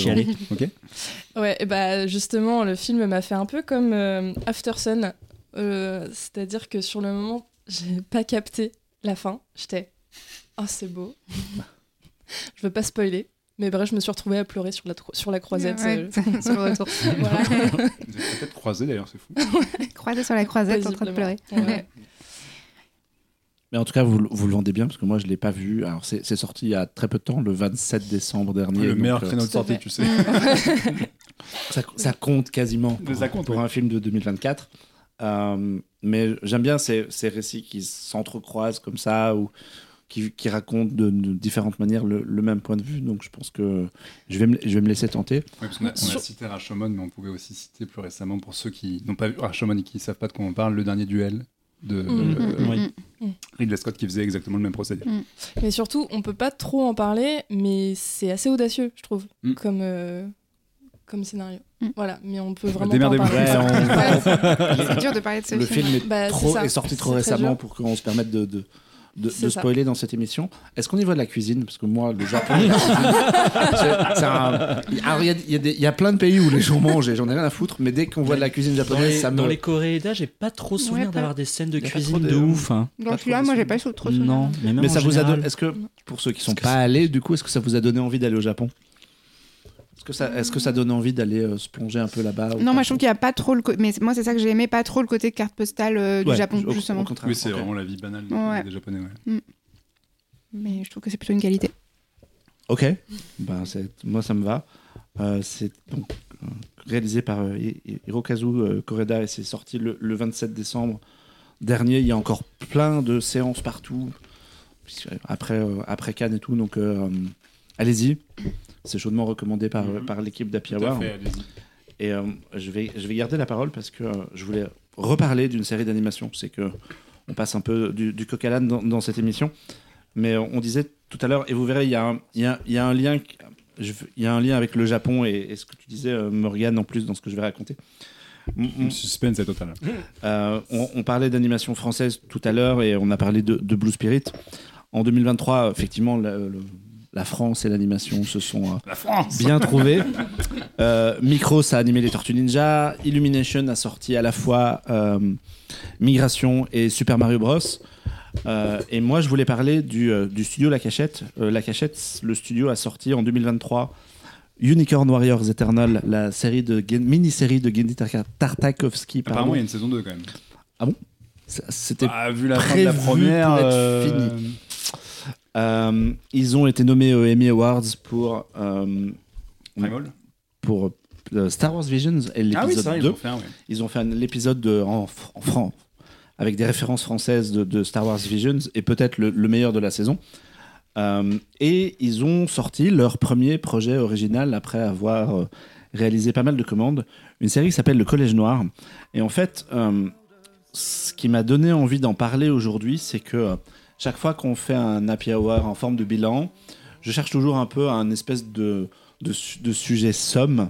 Ok Ouais, et bah justement, le film m'a fait un peu comme euh, After Sun. Euh, C'est-à-dire que sur le moment, j'ai pas capté la fin. J'étais Oh, c'est beau. je veux pas spoiler. Mais bref, je me suis retrouvée à pleurer sur la, sur la croisette. Ouais, euh, sur le retour. voilà. Vous êtes peut-être croisés d'ailleurs, c'est fou. Croisé sur la croisette en train de pleurer. Mais en tout cas, vous, vous le vendez bien parce que moi, je l'ai pas vu. Alors, c'est c'est sorti il y a très peu de temps, le 27 décembre dernier. le donc, meilleur euh, créneau de sortie, tu sais. ça, ça compte quasiment pour, Ça compte, pour ouais. un film de 2024. Euh, mais j'aime bien ces, ces récits qui s'entrecroisent comme ça ou qui, qui racontent de, de différentes manières le, le même point de vue. Donc, je pense que je vais me, je vais me laisser tenter. Ouais, parce qu'on a, on a cité Rashomon, mais on pouvait aussi citer plus récemment, pour ceux qui n'ont pas vu Rashomon et qui ne savent pas de quoi on parle, le dernier duel de Mhm. euh, Oui. Ridley Scott qui faisait exactement le même procédé. Mais surtout, on peut pas trop en parler, mais c'est assez audacieux, je trouve, Mm. comme, euh, comme scénario. Mm. Voilà, mais on peut vraiment pas en Démerdez-vous. parler. Ouais, on- C'est dur de parler de ce le film. film est, Bah, trop, est sorti trop récemment pour qu'on se permette de, de, de, spoiler dans cette émission. Est-ce qu'on y voit de la cuisine? Parce que moi, le Japon. il y a- y, plein de pays où les gens mangent et j'en ai rien à foutre, mais dès qu'on voit de la cuisine Dans japonaise, les, ça me. dans les Corédas, j'ai pas trop souvenir d'avoir des scènes de cuisine de, de- ouf. hein. Dans Pas celui-là, trop moi, j'ai pas trop souvenir. Non, mais même Mais en ça vous a donné. Est-ce que, pour ceux qui sont pas allés, du coup, est-ce que ça vous a donné envie d'aller au Japon? Est-ce que ça, est-ce que ça donne envie d'aller euh, se plonger un peu là-bas Non, moi je trouve qu'il n'y a pas trop le. co- Mais moi, c'est ça que j'ai aimé, pas trop le côté carte postale euh, du Ouais, Japon, au- justement. Au contraire. Oui, c'est Ok. vraiment la vie banale des- Ouais. des Japonais. ouais. Mais je trouve que c'est plutôt une qualité. Ok, ben, c'est- moi ça me va. Euh, c'est donc euh, réalisé par euh, Hi- Hi- Hirokazu euh, Koreda et c'est sorti le, le 27 décembre dernier. Il y a encore plein de séances partout, puisque, après, euh, après Cannes et tout. Donc euh, allez-y, c'est chaudement recommandé par, Mhm. par l'équipe d'Happy Hour. fait. Et euh, je, vais, je vais garder la parole parce que euh, je voulais reparler d'une série d'animation. C'est que on passe un peu du, du coq à l'âne dans, dans cette émission. Mais euh, on disait tout à l'heure, et vous verrez, il y, a un- y a, il y a un lien. Il y a un lien avec le Japon et, et ce que tu disais, euh, Morgane, en plus, dans ce que je vais raconter. Le suspense est total. on, on parlait d'animation française tout à l'heure et on a parlé de, de Blue Spirit. En 2023, effectivement, le- la France et l'animation se sont euh, La bien trouvé. Euh, Micros a animé les Tortues Ninja. Illumination a sorti à la fois euh, Migration et Super Mario Bros. Euh, et moi, je voulais parler du, euh, du studio La Cachette. Euh, la Cachette, le studio a sorti en 2023 Unicorn Warriors Eternal, la série de mini-série de Gendy Tar- Tartakovsky. pardon. Apparemment, il y a une saison 2 quand même. C'était Ah, vu la fin de la prévu première. pour être euh, Euh, ils ont été nommés aux Emmy Awards pour, euh, pour euh, Star Wars Visions et l'épisode Ah oui, ça, 2. ils ont fait un, ouais. Ils ont fait un- l'épisode de- en, en franc, avec des références françaises de, de Star Wars Visions et peut-être le, le meilleur de la saison. Et ils ont sorti leur premier projet original après avoir réalisé pas mal de commandes, une série qui s'appelle Le Collège Noir. Et en fait, ce qui m'a donné envie d'en parler aujourd'hui, c'est que chaque fois qu'on fait un happy hour en forme de bilan, je cherche toujours un peu un espèce de, de, su- de sujet somme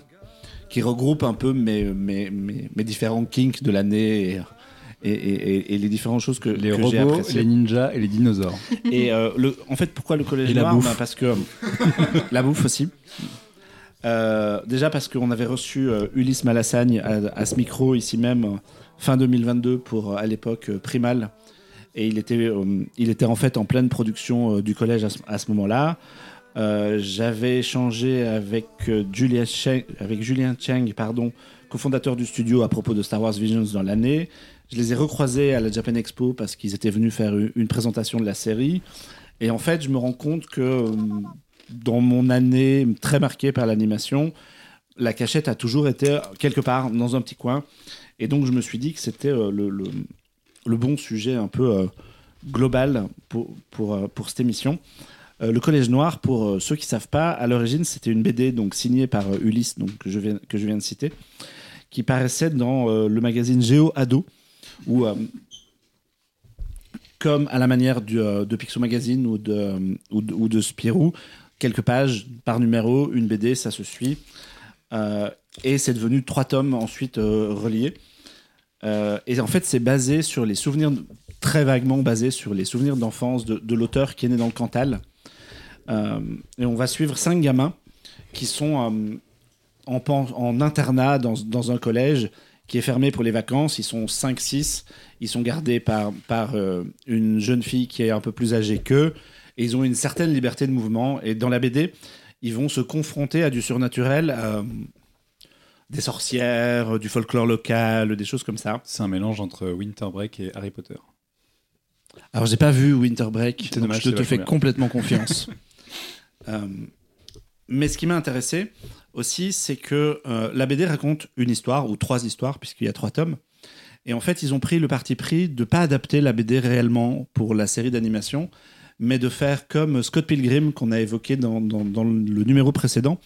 qui regroupe un peu mes, mes, mes, mes différents kinks de l'année et, et, et- et les différentes choses que, Les que robots, les ninjas et les dinosaures. Et euh, le, en fait, pourquoi le collège noir bouffe. Bah, Parce que la bouffe aussi. Euh, déjà parce qu'on avait reçu euh, Ulysse Malassagne à, à ce micro ici même euh, fin 2022 pour à l'époque Primal et il était euh, il était en fait en pleine production euh, du collège à ce, moment-là. Euh, J'avais échangé avec Julien Cheng pardon cofondateur du studio à propos de Star Wars Visions dans l'année. Je les ai recroisés à la Japan Expo parce qu'ils étaient venus faire une, présentation de la série. Et en fait, je me rends compte que dans mon année très marquée par l'animation, la cachette a toujours été quelque part dans un petit coin. Et donc, je me suis dit que c'était le, le bon sujet un peu euh, global pour, pour, euh, pour cette émission. Euh, le Collège Noir, pour ceux qui ne savent pas, à l'origine, c'était une BD donc, signée par Ulysse, donc, que, je viens, que je viens de citer, qui paraissait dans le magazine Géo Ado, où, comme à la manière de Picsou Magazine ou de, ou de, ou de Spirou, quelques pages par numéro, une BD, ça se suit. Et c'est devenu trois tomes ensuite reliés. Euh, et en fait, c'est basé sur les souvenirs, très vaguement basé sur les souvenirs d'enfance de, l'auteur qui est né dans le Cantal. Euh, et on va suivre cinq gamins qui sont euh, en, internat dans, dans un collège qui est fermé pour les vacances. Ils sont 5-6. Ils sont gardés par, par une jeune fille qui est un peu plus âgée qu'eux. Et ils ont une certaine liberté de mouvement. Et dans la BD, ils vont se confronter à du surnaturel, des sorcières, du folklore local, des choses comme ça. C'est un mélange entre Winter Break et Harry Potter. Alors, j'ai pas vu Winter Break, C'est donc dommage, je te fais bien. complètement confiance. Euh, mais ce qui m'a intéressé aussi, c'est que euh, la BD raconte une histoire, ou trois histoires, puisqu'il y a trois tomes. Et en fait, ils ont pris le parti pris de pas adapter la BD réellement pour la série d'animation, mais de faire comme Scott Pilgrim qu'on a évoqué dans, dans- dans le numéro précédent,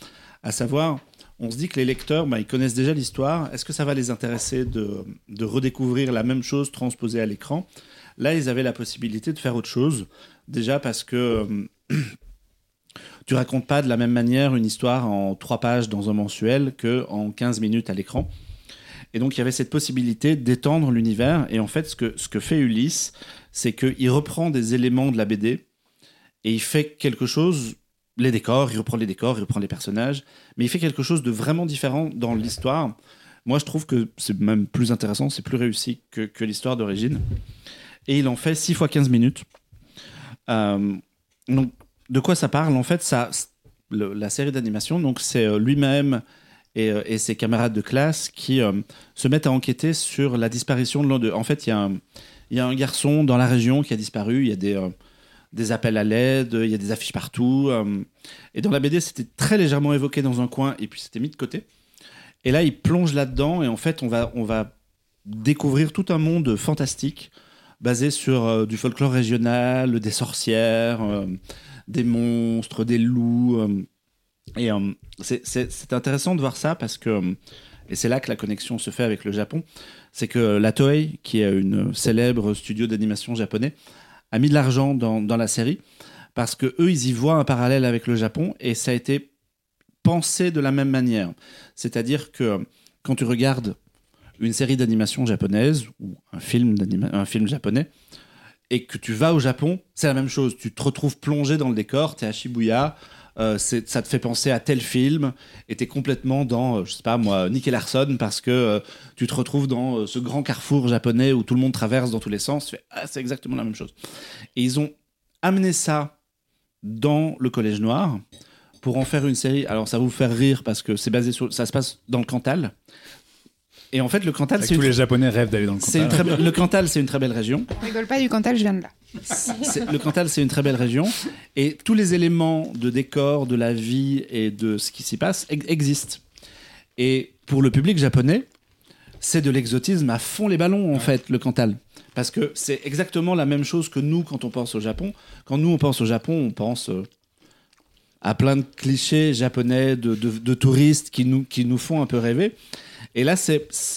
à savoir, on se dit que les lecteurs, bah, ils connaissent déjà l'histoire. Est-ce que ça va les intéresser de, de redécouvrir la même chose transposée à l'écran? Là, ils avaient la possibilité de faire autre chose. Déjà parce que euh, tu racontes pas de la même manière une histoire en trois pages dans un mensuel que en 15 minutes à l'écran. Et donc, il y avait cette possibilité d'étendre l'univers. Et en fait, ce que, ce que fait Ulysse, c'est qu'il reprend des éléments de la BD et il fait quelque chose, les décors, il reprend les décors, il reprend les personnages, mais il fait quelque chose de vraiment différent dans l'histoire. Moi, je trouve que c'est même plus intéressant, c'est plus réussi que, l'histoire d'origine. Et il en fait 6 fois 15 minutes. Euh, donc, de quoi ça parle? En fait, ça, la série d'animation, donc c'est euh, lui-même et, euh, et ses camarades de classe qui se mettent à enquêter sur la disparition de l'un d'eux. En fait, il y, a un- garçon dans la région qui a disparu. Il y a des, des appels à l'aide, il y a des affiches partout. euh, et dans la BD, c'était très légèrement évoqué dans un coin et puis c'était mis de côté. Et là, il plonge là-dedans et en fait, on va, on va découvrir tout un monde fantastique basé sur euh, du folklore régional, des sorcières, euh, des monstres, des loups. euh, et c'est- intéressant de voir ça parce que, et c'est là que la connexion se fait avec le Japon, c'est que la Toei, qui est une célèbre studio d'animation japonais, a mis de l'argent dans, dans la série parce que eux, ils y voient un parallèle avec le Japon et ça a été pensé de la même manière. C'est-à-dire que quand tu regardes une série d'animation japonaise ou un film, un film japonais et que tu vas au Japon, c'est la même chose. Tu te retrouves plongé dans le décor, tu es à Shibuya, euh, c'est- ça te fait penser à tel film et tu es complètement dans, euh, je sais pas moi, Nick et Larson parce que euh, tu te retrouves dans euh, ce grand carrefour japonais où tout le monde traverse dans tous les sens. Tu fais, ah, c'est exactement la même chose. Et ils ont amené ça dans le Collège Noir pour en faire une série. Alors ça va vous faire rire parce que c'est basé sur, ça se passe dans le Cantal. Et en fait, le Cantal, c'est tous une, les Japonais rêvent d'aller dans le Cantal. très le Cantal, c'est une très belle région. On rigole pas du Cantal, je viens de là. Le Cantal, c'est une très belle région. Et tous les éléments de décor, de la vie et de ce qui s'y passe ex- existent. Et pour le public japonais, c'est de l'exotisme à fond les ballons, en fait, le Cantal. Parce que c'est exactement la même chose que nous quand on pense au Japon. Quand nous on pense au Japon, on pense euh, à plein de clichés japonais de, de- de touristes qui nous, qui nous font un peu rêver. Et là,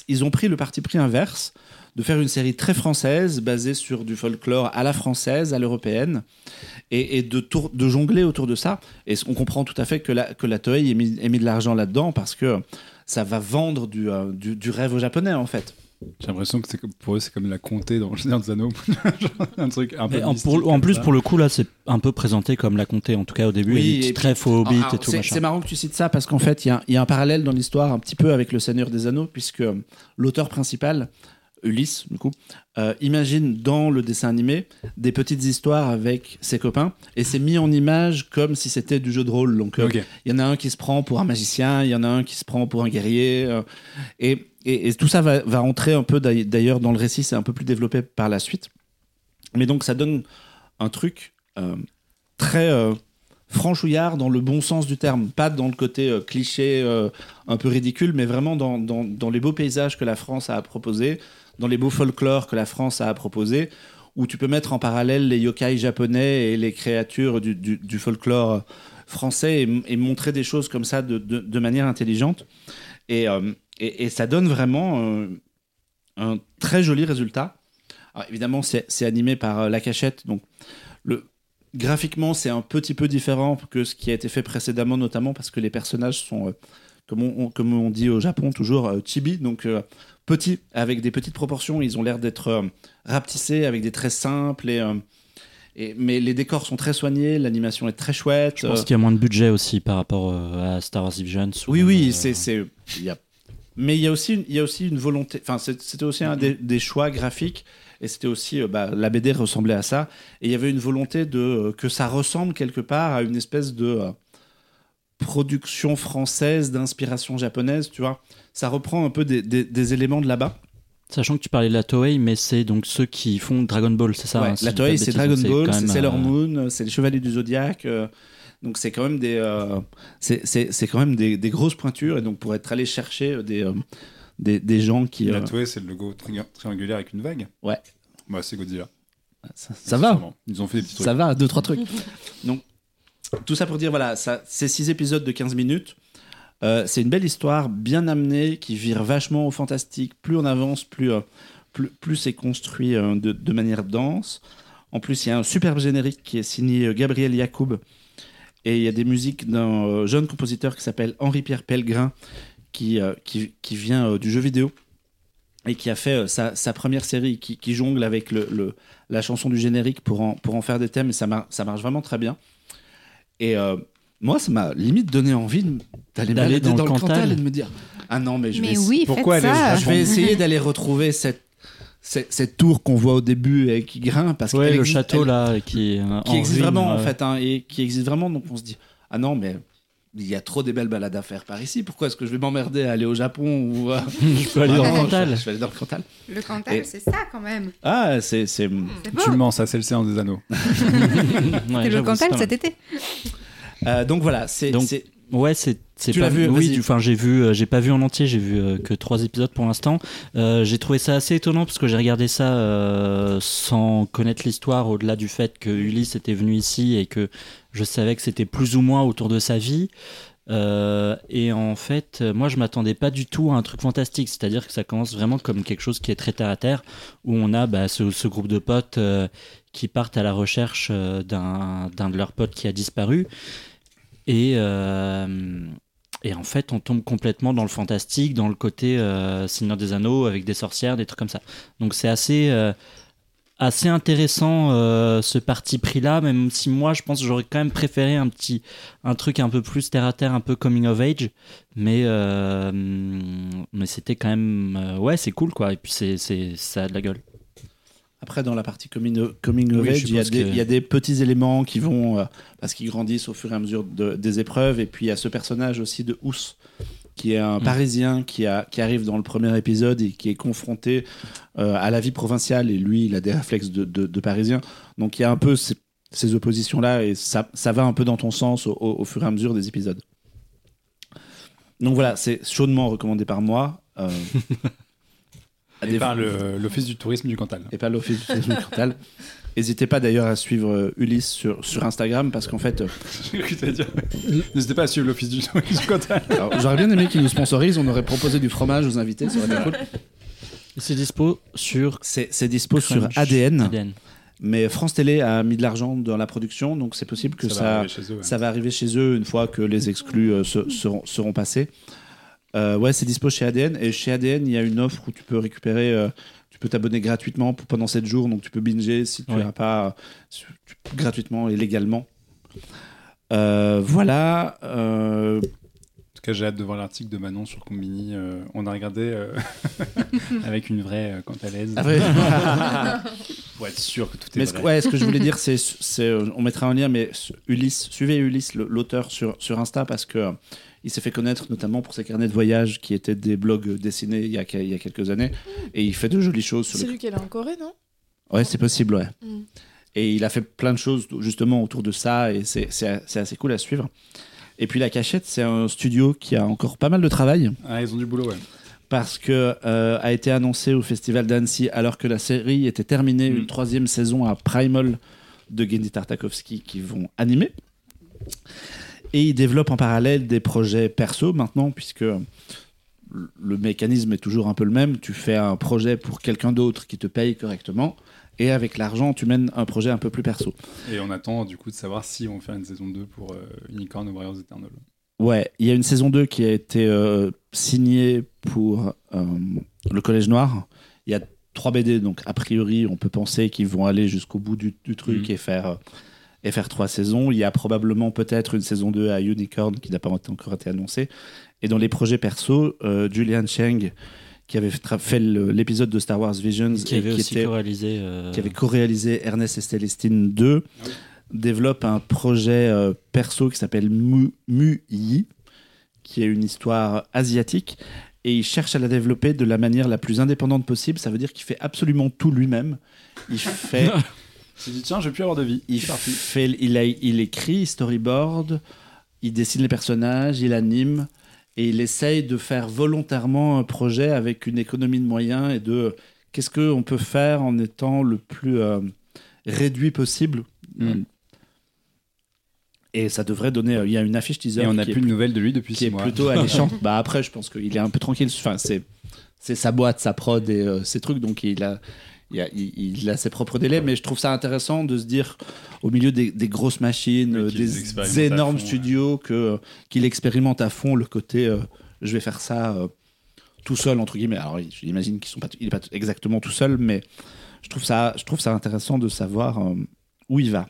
ils ont pris le parti pris inverse de faire une série très française, basée sur du folklore à la française, à l'européenne, et, et de, tour- de jongler autour de ça. Et on comprend tout à fait que la, que la Toei ait mis, ait mis de l'argent là-dedans parce que ça va vendre du, euh, du, du rêve au japonais, en fait. J'ai l'impression que pour eux, c'est comme la comté dans le Seigneur des Anneaux. Un truc un peu. Mais en, pour- plus, ça. pour le coup, là, c'est un peu présenté comme la comté, en tout cas au début. Oui, il traits faux hobbits Alors, et tout c'est, marrant que tu cites ça parce qu'en fait, il y a, il y a un parallèle dans l'histoire un petit peu avec Le Seigneur des Anneaux, puisque l'auteur principal, Ulysse, du coup, euh, imagine dans le dessin animé des petites histoires avec ses copains et c'est mis en image comme si c'était du jeu de rôle. Donc, euh, il y en a un qui se prend pour un magicien, il y en a un qui se prend pour un guerrier. euh, et, et- et tout ça va, va rentrer un peu d'ail- d'ailleurs dans le récit, c'est un peu plus développé par la suite. Mais donc ça donne un truc très franchouillard dans le bon sens du terme, pas dans le côté euh, cliché euh, un peu ridicule, mais vraiment dans, dans- dans les beaux paysages que la France a à proposer, dans les beaux folklores que la France a à proposer, où tu peux mettre en parallèle les yokai japonais et les créatures du, du- folklore français et, montrer des choses comme ça de, de- manière intelligente. Et, euh, et- et ça donne vraiment euh, un très joli résultat. Alors, évidemment, c'est animé par euh, La Cachette, donc le, graphiquement, c'est un petit peu différent que ce qui a été fait précédemment, notamment parce que les personnages sont, comme, on, comme on dit au Japon, toujours euh, chibi, donc petits, avec des petites proportions. Ils ont l'air d'être euh, rapetissés, avec des traits simples. Et, euh, et- mais les décors sont très soignés, l'animation est très chouette. Je pense euh, qu'il y a moins de budget aussi par rapport euh, à Star Wars Visions. oui, oui, euh, c'est, c'est, il y a- mais il y a aussi, une- il y a aussi une volonté. Enfin, c'était aussi un des, des choix graphiques, et c'était aussi, euh, bah, la BD ressemblait à ça, et il y avait une volonté de euh, que ça ressemble quelque part à une espèce de euh, production française d'inspiration japonaise, tu vois. Ça reprend un peu des, des- des éléments de là-bas. Sachant que tu parlais de la Toei, mais c'est donc ceux qui font Dragon Ball, c'est ça Ouais, hein, si la Toei, c'est Dragon Ball, c'est Sailor euh, Moon, c'est les Chevaliers du Zodiaque. euh, donc c'est quand même des, euh, c'est, c'est- c'est quand même des, des grosses pointures, et donc pour être allé chercher euh, des, euh, des, des gens qui, La euh, Toei, c'est le logo tri- triangulaire avec une vague. Ouais. Bah, c'est Godzilla. ça, ça va. Ils ont fait des petits trucs. Ça va, deux, trois trucs. Donc, tout ça pour dire, voilà, ça, c'est six épisodes de 15 minutes. Euh, c'est une belle histoire, bien amenée, qui vire vachement au fantastique. Plus on avance, plus, euh, plus, plus c'est construit euh, de, manière dense. En plus, il y a un superbe générique qui est signé Gabriel Yacoub. Et il y a des musiques d'un jeune compositeur qui s'appelle Henri-Pierre Pellegrin, qui, qui, qui vient du jeu vidéo et qui a fait sa, sa première série, qui, jongle avec le, la chanson du générique pour en, pour en faire des thèmes, et ça, ça marche vraiment très bien. Et euh, moi, ça m'a limite donné envie d'aller dans dans, le Cantal. Cantal et de me dire Ah non, mais je vais, Mais oui, Pourquoi ça. je vais essayer d'aller retrouver cette, cette, cette tour qu'on voit au début et qui grimpe. Parce Ouais, qu'elle le existe- château elle- là, qui, est, euh, qui existe ruine, vraiment en fait hein, et qui existe vraiment donc on se dit ah non mais il y a trop des belles balades à faire par ici pourquoi est-ce que je vais m'emmerder à aller au Japon ou euh, Je peux aller dans le Cantal. je, je vais aller dans le Cantal Le Cantal, Et- c'est ça quand même. ah c'est c'est. Tu le mens, ça, c'est le séance des anneaux. Ouais, C'est le Cantal cet été. euh, donc voilà c'est Donc, c'est- Ouais, c'est c'est Tu pas l'as vu, Oui, enfin j'ai vu, euh, j'ai pas vu en entier, j'ai vu euh, que trois épisodes pour l'instant. Euh, j'ai trouvé ça assez étonnant parce que j'ai regardé ça sans connaître l'histoire, au-delà du fait que Ulysse était venu ici et que je savais que c'était plus ou moins autour de sa vie. Et en fait, moi je m'attendais pas du tout à un truc fantastique, c'est-à-dire que ça commence vraiment comme quelque chose qui est très terre à terre, où on a bah, ce, ce groupe de potes qui partent à la recherche d'un d'un de leurs potes qui a disparu. Et, euh, et en fait, on tombe complètement dans le fantastique, dans le côté euh, Seigneur des Anneaux avec des sorcières, des trucs comme ça. Donc c'est assez, euh, assez intéressant euh, ce parti pris-là, même si moi je pense que j'aurais quand même préféré un petit, un truc un peu plus terre à terre, un peu coming of age. Mais, euh, mais c'était quand même, ouais, c'est cool quoi. Et puis c'est, ça a de la gueule. Après dans la partie coming, of Oui, age il y, a des- que- il y a des petits éléments qui vont euh, parce qu'ils grandissent au fur et à mesure de- des épreuves. Et puis il y a ce personnage aussi de Ous qui est un Mm. Parisien qui, a, qui arrive dans le premier épisode et qui est confronté euh, à la vie provinciale. Et lui il a des réflexes de, de- de Parisien. Donc il y a un peu ces, ces oppositions là et ça, ça va un peu dans ton sens au, au- au fur et à mesure des épisodes. Donc voilà c'est chaudement recommandé par moi Euh, Et des- par l'Office du tourisme du Cantal. et pas l'Office du tourisme du Cantal. N'hésitez pas d'ailleurs à suivre euh, Ulysse sur, sur Instagram parce qu'en fait, euh, dire. N'hésitez pas à suivre l'Office du tourisme du Cantal. j'aurais bien aimé qu'ils nous sponsorisent, on aurait proposé du fromage aux invités, ça aurait été cool. Et C'est dispo sur C'est dispo sur. ADN, ADN. mais France Télé a mis de l'argent dans la production, donc c'est possible que ça, arriver chez eux, ouais. ça va arriver chez eux une fois que les exclus euh, se- seront, seront passés. Euh, ouais, c'est dispo chez ADN. Et chez ADN, il y a une offre où tu peux récupérer, euh, tu peux t'abonner gratuitement pour- pendant 7 jours. Donc tu peux binger si tu Ouais. n'as pas euh, tu- gratuitement et légalement. Euh, voilà. euh, En tout cas, j'ai hâte de voir l'article de Manon sur Combini. euh, on a regardé euh, avec une vraie euh, cantalaise. ah ouais. Pour être sûr que tout est Mais ce, vrai. ouais, ce que je voulais dire, c'est, euh, on mettra un lien, mais Ulysse, suivez Ulysse, l'auteur sur, sur Insta, parce que euh, il s'est fait connaître notamment pour ses carnets de voyage qui étaient des blogs dessinés il y a, que- il y a quelques années, et il fait de jolies choses C'est le lui qui est là en Corée, non? Ouais, c'est possible, ouais. Mm. Et il a fait plein de choses justement autour de ça et c'est, assez cool à suivre. Et puis La Cachette, c'est un studio qui a encore pas mal de travail Ah, ils ont du boulot, ouais. parce que euh, a été annoncé au Festival d'Annecy alors que la série était terminée, une troisième saison à Primal de Gendy Tartakovsky qui vont animer. Et ils développent en parallèle des projets perso maintenant puisque le mécanisme est toujours un peu le même. Tu fais un projet pour quelqu'un d'autre qui te paye correctement et avec l'argent, tu mènes un projet un peu plus perso. Et on attend du coup de savoir si on va faire une saison 2 pour euh, Unicorn Warriors Eternal. Ouais, il y a une saison 2 qui a été euh, signée pour euh, le Collège Noir. Il y a trois BD, donc a priori, on peut penser qu'ils vont aller jusqu'au bout du, du truc Mhm. et, faire, et faire trois saisons. Il y a probablement peut-être une saison 2 à Unicorn qui n'a pas encore été annoncée. Et dans les projets perso, euh, Julian Cheng, qui avait fait, l'épisode de Star Wars Visions Qui et avait qui était co-réalisé. euh, qui avait co-réalisé Ernest et Célestine 2, oui. développe un projet euh, perso qui s'appelle Mu, Mu Yi, qui est une histoire asiatique, et il cherche à la développer de la manière la plus indépendante possible. Ça veut dire qu'il fait absolument tout lui-même. Il fait, J'ai dit tiens, je vais plus avoir de vie. il fait, il, a, il écrit, storyboard, il dessine les personnages, il anime. Et il essaye de faire volontairement un projet avec une économie de moyens et de qu'est-ce qu'on peut faire en étant le plus euh, réduit possible. Mm. Et ça devrait donner. euh, Il y a une affiche teaser Et on n'a plus de nouvelles de lui depuis qui 6 est mois. plutôt alléchante. bah après, je pense qu'il est un peu tranquille. Enfin, c'est c'est sa boîte, sa prod et euh, ses trucs, donc il a. Il a, il- il a ses propres délais, mais je trouve ça intéressant de se dire, au milieu des, des grosses machines, Oui, euh, qu'il des énormes fond, studios, que qu'il expérimente à fond le côté, euh, je vais faire ça euh, tout seul entre guillemets. Alors, j'imagine qu'ils sont pas, il est pas exactement tout seul, mais je trouve ça, je trouve ça intéressant de savoir euh, où il va.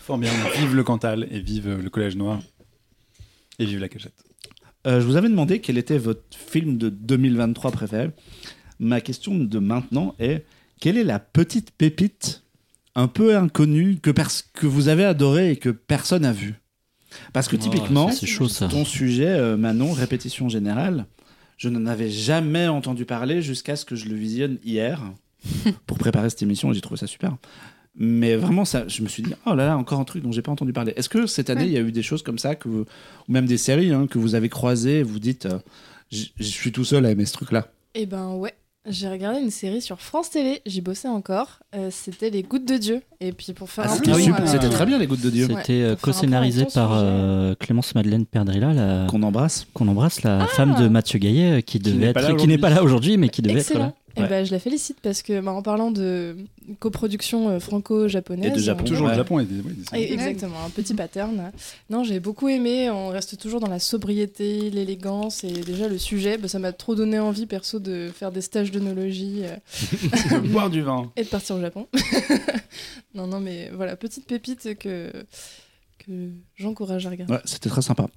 Fort bien. Vive le Cantal et vive euh, le Collège Noir. Et vive la cachette. Euh, je vous avais demandé quel était votre film de 2023 préféré. Ma question de maintenant est quelle est la petite pépite un peu inconnue que, que vous avez adorée et que personne n'a vue? Parce que Oh, typiquement, chaud ça. ton sujet, euh, Manon, répétition générale, je n'en avais jamais entendu parler jusqu'à ce que je le visionne hier pour préparer cette émission et j'ai trouvé ça super. Mais vraiment, ça, je me suis dit, oh là là, encore un truc dont j'ai pas entendu parler. Est-ce que cette année, Ouais. il y a eu des choses comme ça, que vous- ou même des séries hein, que vous avez croisées et vous dites, euh, je suis tout seul à aimer ce truc-là? Eh ben ouais. J'ai regardé une série sur France Télé, j'y bossais encore. euh, c'était Les Gouttes de Dieu. Et puis pour faire Ah, un C'était très bien, les gouttes de Dieu. C'était euh, co-scénarisé par euh, Clémence Madeleine Perdrilla, la- Qu'on embrasse. qu'on embrasse, la femme de Mathieu Gaillet, qui devait n'est être, pas là qui n'est aujourd'hui. pas là aujourd'hui, mais qui devait être Excellent. Eh Ouais. ben, je la félicite parce que bah, en parlant de coproduction euh, franco-japonaise. Et de Japon. on- Toujours Ouais. le Japon et des, ouais, des séries. Et- Exactement, un petit pattern. Non, j'ai beaucoup aimé. On reste toujours dans la sobriété, l'élégance et déjà le sujet. bah, ça m'a trop donné envie perso de faire des stages d'œnologie euh, De boire du vin. et de partir au Japon. non, non, mais voilà, petite pépite que, que j'encourage à regarder. Ouais, c'était très sympa.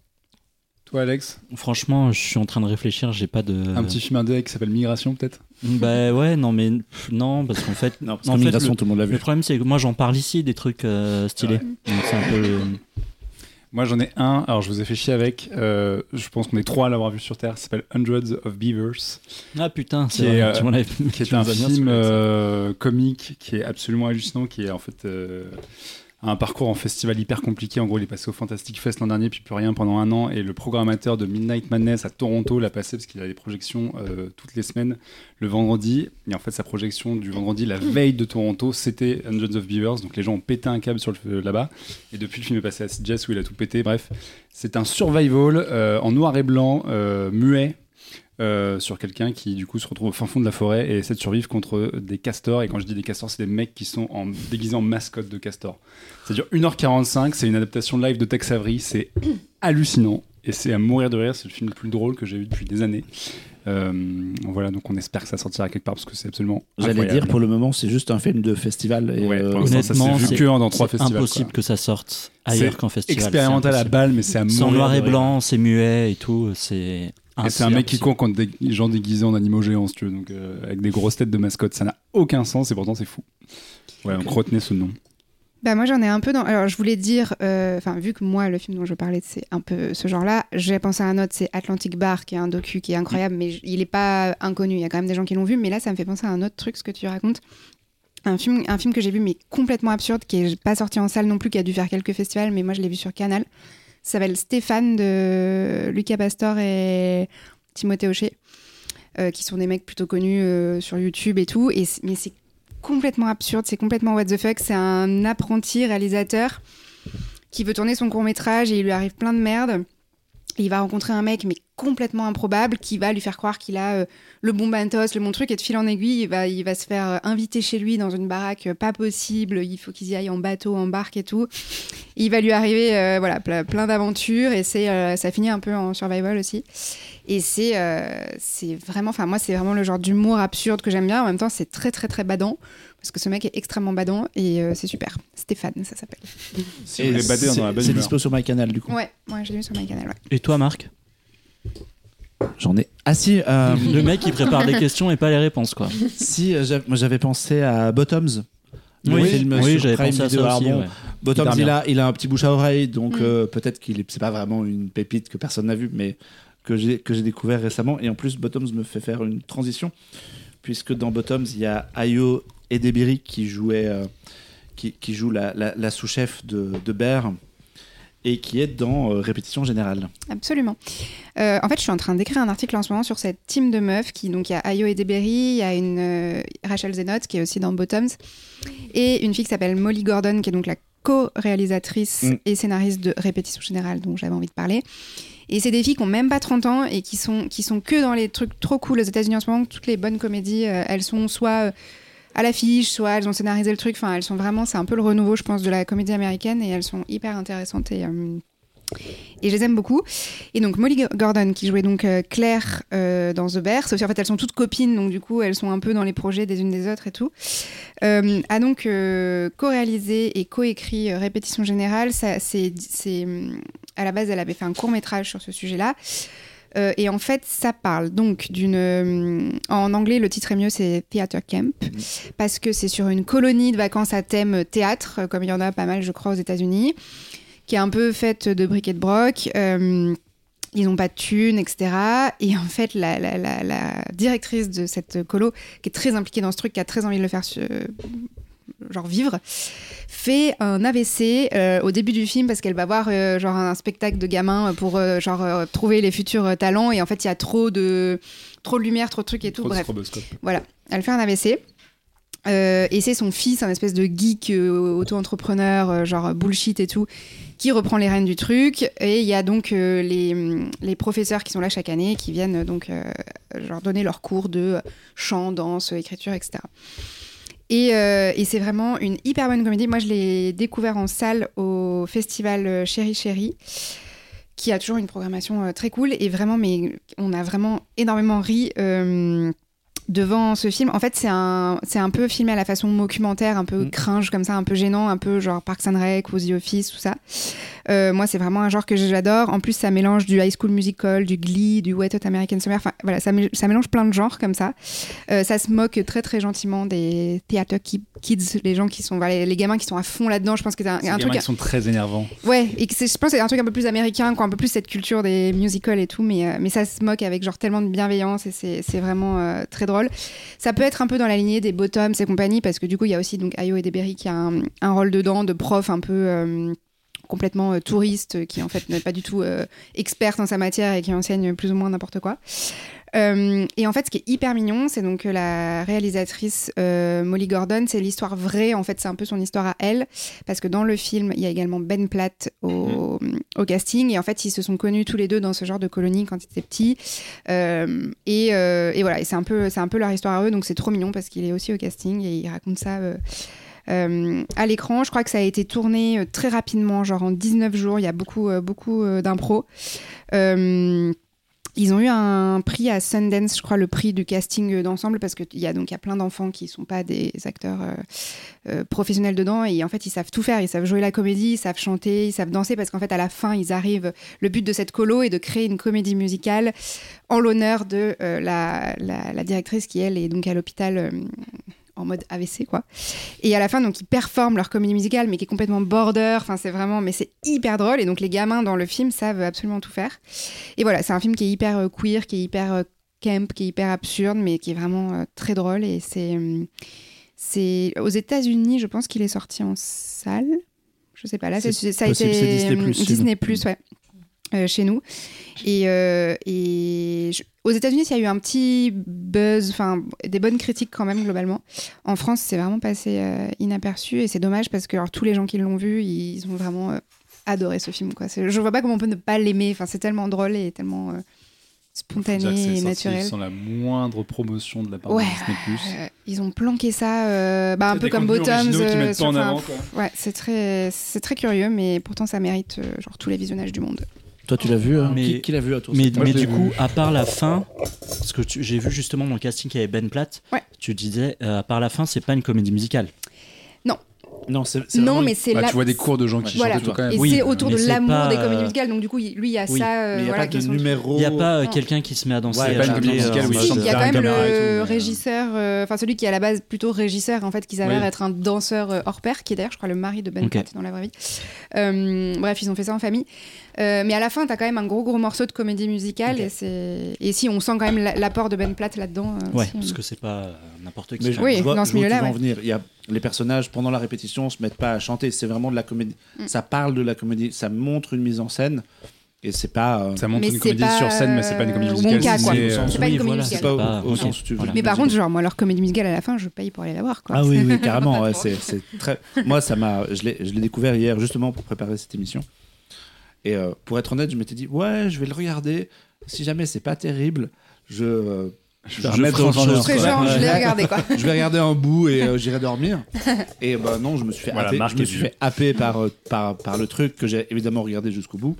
Toi, Alex, Franchement, je suis en train de réfléchir, j'ai pas de. un petit film indé qui s'appelle Migration, peut-être? Bah ouais, non, mais pff, non, parce qu'en fait, Non, parce En que fait, Migration, le- tout le monde l'a le vu. problème c'est que moi j'en parle ici des trucs euh, stylés. Ouais. Donc c'est un peu. le- Moi, j'en ai un. Alors, je vous ai fait chier avec. euh, je pense qu'on est trois à l'avoir vu sur Terre. Ça s'appelle Hundreds of Beavers. Ah putain, Qui c'est est, vrai, euh, tu m'en avais- qui est un film euh, comique qui est absolument hallucinant, qui est en fait euh, un parcours en festival hyper compliqué. En gros, il est passé au Fantastic Fest l'an dernier, puis plus rien pendant un an. Et le programmateur de Midnight Madness à Toronto l'a passé parce qu'il a des projections euh, toutes les semaines le vendredi. Et en fait, sa projection du vendredi, la veille de Toronto, c'était Hundreds of Beavers. Donc les gens ont pété un câble sur le là-bas. Et depuis, le film est passé à CJS où il a tout pété. Bref, c'est un survival euh, en noir et blanc, euh, muet. Euh, sur quelqu'un qui du coup se retrouve au fin fond de la forêt et essaie de survivre contre des castors et quand je dis des castors c'est des mecs qui sont en déguisés en mascotte de castors ça dure 1h45 c'est une adaptation live de Tex Avery c'est hallucinant et c'est à mourir de rire c'est le film le plus drôle que j'ai vu depuis des années Euh, voilà donc on espère que ça sortira quelque part parce que c'est absolument J'allais dire, pour le moment, c'est juste un film de festival. Et, Ouais, euh, Honnêtement, vu c'est que dans trois c'est festivals, impossible quoi. que ça sorte ailleurs qu'en festival. expérimental à balle mais c'est à C'est en mourir noir et blanc, c'est muet et tout. C'est Et c'est un mec qui court contre des gens déguisés en animaux géants, si tu veux, donc euh, avec des grosses têtes de mascotte. Ça n'a aucun sens et pourtant c'est fou. Voilà, donc retenez ce nom. Bah moi j'en ai un peu dans. Alors je voulais dire, euh, enfin vu que moi le film dont je parlais c'est un peu ce genre-là, j'ai pensé à un autre, c'est Atlantic Bar qui est un docu qui est incroyable, mais il est pas inconnu. Il y a quand même des gens qui l'ont vu, mais là ça me fait penser à un autre truc ce que tu racontes. Un film, un film que j'ai vu mais complètement absurde, qui est pas sorti en salle non plus, qui a dû faire quelques festivals, mais moi je l'ai vu sur Canal. S'appelle Stéphane de Lucas Pastor et Timothée Hochet, euh, qui sont des mecs plutôt connus euh, sur YouTube et tout. Mais c'est complètement absurde, c'est complètement what the fuck. C'est un apprenti réalisateur qui veut tourner son court métrage et il lui arrive plein de merde. Il va rencontrer un mec, mais complètement improbable, qui va lui faire croire qu'il a euh, le bon bantos, le bon truc, et de fil en aiguille, il va, il va se faire euh, inviter chez lui dans une baraque euh, pas possible, il faut qu'ils y aillent en bateau, en barque et tout. il va lui arriver voilà, ple- plein d'aventures, et ça finit un peu en survival aussi. Et c'est, c'est vraiment, enfin moi, c'est vraiment le genre d'humour absurde que j'aime bien. En même temps, c'est très, très, très badant, parce que ce mec est extrêmement badant, et euh, c'est super. Stéphane, ça s'appelle. Si vous voulez bader c'est- dans la bonne C'est humeur. dispo sur MyCanal, du coup. Ouais, ouais, je l'ai vu sur my canal, ouais. Et toi, Marc? J'en ai. Ah si, euh, Le mec qui prépare des questions et pas les réponses, quoi. si euh, j'av- moi j'avais pensé à Bottoms. Le Oui, film oui, j'avais pensé à ça aussi. bon, ouais. Bottoms, il a, il a un petit bouche à oreille, donc Mm. euh, peut-être qu'il est, c'est pas vraiment une pépite que personne n'a vue, mais que j'ai que j'ai découvert récemment. Et en plus, Bottoms me fait faire une transition, puisque dans Bottoms, il y a Ayo Edebiri qui jouait, euh, qui, qui joue la, la- la sous-chef de, de Bear et qui est dans euh, Répétition Générale. Absolument. Euh, en fait, je suis en train d'écrire un article en ce moment sur cette team de meufs qui, donc, il y a Ayo Edeberry, il y a une euh, Rachel Zenot qui est aussi dans Bottoms, et une fille qui s'appelle Molly Gordon qui est donc la co-réalisatrice Mm. et scénariste de Répétition Générale dont j'avais envie de parler. Et c'est des filles qui ont même pas 30 ans et qui sont, qui sont que dans les trucs trop cool aux États-Unis en ce moment. Toutes les bonnes comédies, euh, elles sont soit euh, à l'affiche, soit elles ont scénarisé le truc. Enfin, elles sont vraiment, c'est un peu le renouveau, je pense, de la comédie américaine et elles sont hyper intéressantes et, euh, et je les aime beaucoup. Et donc Molly Gordon qui jouait donc euh, Claire euh, dans The Bear, qu'en fait elles sont toutes copines, donc du coup elles sont un peu dans les projets des unes des autres et tout. A donc co-réalisé et co-écrit Répétition Générale. Ça, c'est, à la base elle avait fait un court métrage sur ce sujet-là. Euh, et en fait, ça parle donc d'une. euh, en anglais, le titre est mieux, c'est Theater Camp, parce que c'est sur une colonie de vacances à thème théâtre, euh, comme il y en a pas mal, je crois, aux États-Unis, qui est un peu faite de briques et de broc. Euh, ils n'ont pas de thunes, etc. Et en fait, la, la- la- la directrice de cette colo, qui est très impliquée dans ce truc, qui a très envie de le faire genre vivre, fait un AVC euh, au début du film parce qu'elle va voir euh, genre un spectacle de gamins pour euh, genre euh, trouver les futurs euh, talents et en fait il y a trop de trop de lumière, trop de trucs et tout. Trop Bref, voilà, elle fait un AVC. Euh, et c'est son fils, un espèce de geek euh, auto-entrepreneur, euh, genre bullshit et tout, qui reprend les rênes du truc. Et il y a donc euh, les, les professeurs qui sont là chaque année, qui viennent euh, donc euh, genre donner leurs cours de chant, danse, écriture, etc. Et, euh, et c'est vraiment une hyper bonne comédie. Moi, je l'ai découvert en salle au festival euh, Chéri Chéri, qui a toujours une programmation euh, très cool. Et vraiment, mais on a vraiment énormément ri. Devant ce film. En fait, c'est un, c'est un peu filmé à la façon documentaire, un peu Mm. cringe comme ça, un peu gênant, un peu genre Parks and Rec ou The Office, tout ça. Euh, moi, c'est vraiment un genre que j'adore. En plus, ça mélange du High School Musical, du Glee, du Wet Hot American Summer. Enfin, voilà, ça, mé- ça mélange plein de genres comme ça. Euh, ça se moque très très gentiment des theater ki- kids, les gens qui sont, voilà, les, les gamins qui sont à fond là-dedans. Je pense que c'est un, Ces un gamins truc. qui sont très énervants. Ouais, et que je pense que c'est un truc un peu plus américain, quoi, un peu plus cette culture des musicals et tout, mais, euh, mais ça se moque avec genre tellement de bienveillance et c'est c'est vraiment très drôle. Ça peut être un peu dans la lignée des Bottoms et compagnie, parce que du coup, il y a aussi donc Ayo et Deberry qui a un, un rôle dedans de prof un peu. euh, complètement euh, touriste qui en fait n'est pas du tout euh, experte en sa matière et qui enseigne plus ou moins n'importe quoi. Euh, et en fait, ce qui est hyper mignon, c'est donc la réalisatrice euh, Molly Gordon, c'est l'histoire vraie. En fait, c'est un peu son histoire à elle, parce que dans le film, il y a également Ben Platt au, au casting, et en fait, ils se sont connus tous les deux dans ce genre de colonie quand ils étaient petits. Euh, et, et voilà, et c'est un peu, un peu leur histoire à eux, donc c'est trop mignon parce qu'il est aussi au casting et il raconte ça. euh, à l'écran, je crois que ça a été tourné très rapidement, genre en 19 jours. Il y a beaucoup, euh, beaucoup euh, d'impro. Euh, ils ont eu un prix à Sundance, je crois, le prix du casting d'ensemble, parce qu'il y a donc y a plein d'enfants qui sont pas des acteurs euh, euh, professionnels dedans, et en fait ils savent tout faire, ils savent jouer la comédie, ils savent chanter, ils savent danser, parce qu'en fait à la fin ils arrivent. Le but de cette colo est de créer une comédie musicale en l'honneur de euh, la, la- directrice qui elle est donc à l'hôpital. euh, en mode AVC quoi. Et à la fin donc ils performent leur comédie musicale mais qui est complètement border, enfin c'est vraiment mais c'est hyper drôle et donc les gamins dans le film savent absolument tout faire. Et voilà, c'est un film qui est hyper euh, queer, qui est hyper euh, camp, qui est hyper absurde mais qui est vraiment euh, très drôle et c'est c'est aux États-Unis, je pense qu'il est sorti en salle. Je sais pas là, ça a été Disney+, chez Disney+, nous. ouais. chez nous. Et, et je- aux États-Unis, il y a eu un petit buzz, enfin des bonnes critiques quand même globalement. En France, c'est vraiment passé euh, inaperçu et c'est dommage parce que alors, tous les gens qui l'ont vu, ils ont vraiment euh, adoré ce film. Quoi. Je vois pas comment on peut ne pas l'aimer. Enfin, c'est tellement drôle et tellement euh, spontané et naturel. Sans la moindre promotion de la part Ouais. de Disney+. Ils ont planqué ça, bah, un peu comme Bottoms. sur- en avant, quoi. Ouais, c'est très, c'est très curieux, mais pourtant ça mérite genre tous les visionnages du monde. Toi, tu l'as vu hein Mais- Qui, qui l'a vu à toi Mais, du vu. coup, à part la fin, parce que tu- j'ai vu justement dans le casting qu'il y avait Ben Platt, Ouais. tu disais, euh, à part la fin, c'est pas une comédie musicale. Non, c'est c'est Non, mais c'est Bah, là. tu vois des cours de gens qui Voilà. chantent tout quand même. Et Oui, c'est autour mais de c'est l'amour pas, des comédies euh, musicales. Donc du coup, il- lui, il y a oui, ça. euh, il n'y a voilà, pas qui numéro. Il n'y a pas euh, quelqu'un qui se met à danser. Ouais, pas une musicale où ils mode, chantent Il y a quand même le régisseur, enfin celui qui est à la base plutôt régisseur, en fait, qui s'avère être un danseur hors pair, qui est d'ailleurs, je crois, le mari de Ben. Platt dans la vraie vie. Bref, ils ont fait ça en famille. Euh, mais à la fin, t'as quand même un gros gros morceau de comédie musicale, et c'est et si on sent quand même la- l'apport de Ben Platt là-dedans. euh, Ouais, aussi. parce que c'est pas euh, n'importe qui. Mais je, Oui, je vois, dans ce tu milieu-là, ouais. venir. Il y a les personnages pendant la répétition se mettent pas à chanter. C'est vraiment de la comédie. Mm. Ça parle de la comédie. Ça montre une mise en scène. Et c'est pas. euh, Ça montre Mais une comédie pas, sur scène, mais c'est pas une comédie euh, musicale. Quoi. c'est, euh, C'est pas une oui, comédie voilà, musicale. c'est pas au, au sens où tu veux. Mais par contre, genre, moi, leur comédie musicale à la fin, je paye pour aller la voir. Quoi. Ah oui, carrément. ouais, c'est, c'est très... Moi, ça m'a... je, l'ai, je l'ai découvert hier justement pour préparer cette émission. Et euh, pour être honnête, je m'étais dit, ouais, je vais le regarder. Si jamais c'est pas terrible, je, euh, je vais Je quoi. genre, je l'ai regardé, quoi. Je vais regarder un bout et euh, j'irai dormir. Et bah non, je me suis fait Voilà, happer. Je me suis fait happer par, par, par le truc que j'ai évidemment regardé jusqu'au bout.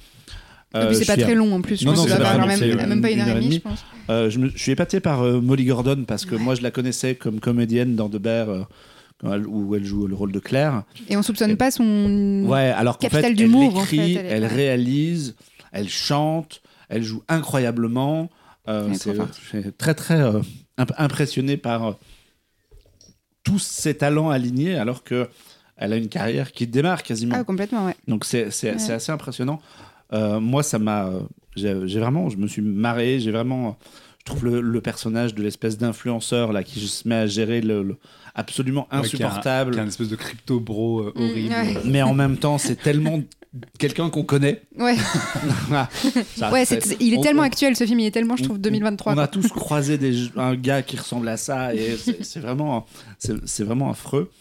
Et Euh, c'est pas suis très long en plus. Je Non, pense non, que ça pas même, même pas une heure et demie, je pense. Euh, je, me, je suis épaté par euh, Molly Gordon parce que moi je la connaissais comme comédienne dans Bear euh, quand elle- où elle joue le rôle de Claire. Et on soupçonne pas son. Ouais, alors qu'en fait, elle en écrit, fait, elle réalise, elle chante, elle joue incroyablement. Euh, c'est- très très euh, imp- impressionné par euh, tous ses talents alignés alors que elle a une carrière qui démarre quasiment. Ah, complètement, ouais. Donc c'est c'est- Ouais. assez impressionnant. Euh, moi, ça m'a. euh, J'ai j'ai vraiment. Je me suis marré. J'ai vraiment. Je trouve le, le personnage de l'espèce d'influenceur là qui se met à gérer le, le- absolument Ouais, qui a insupportable. qui a une espèce de crypto bro euh, Mm, horrible. ouais. Mais en même temps, c'est tellement quelqu'un qu'on connaît. Ouais, Ça, ouais il est on- tellement on- actuel ce film, il est tellement, je on- trouve, 2023. On a tous croisé des, un gars qui ressemble à ça et c'est c'est vraiment, c'est c'est vraiment affreux.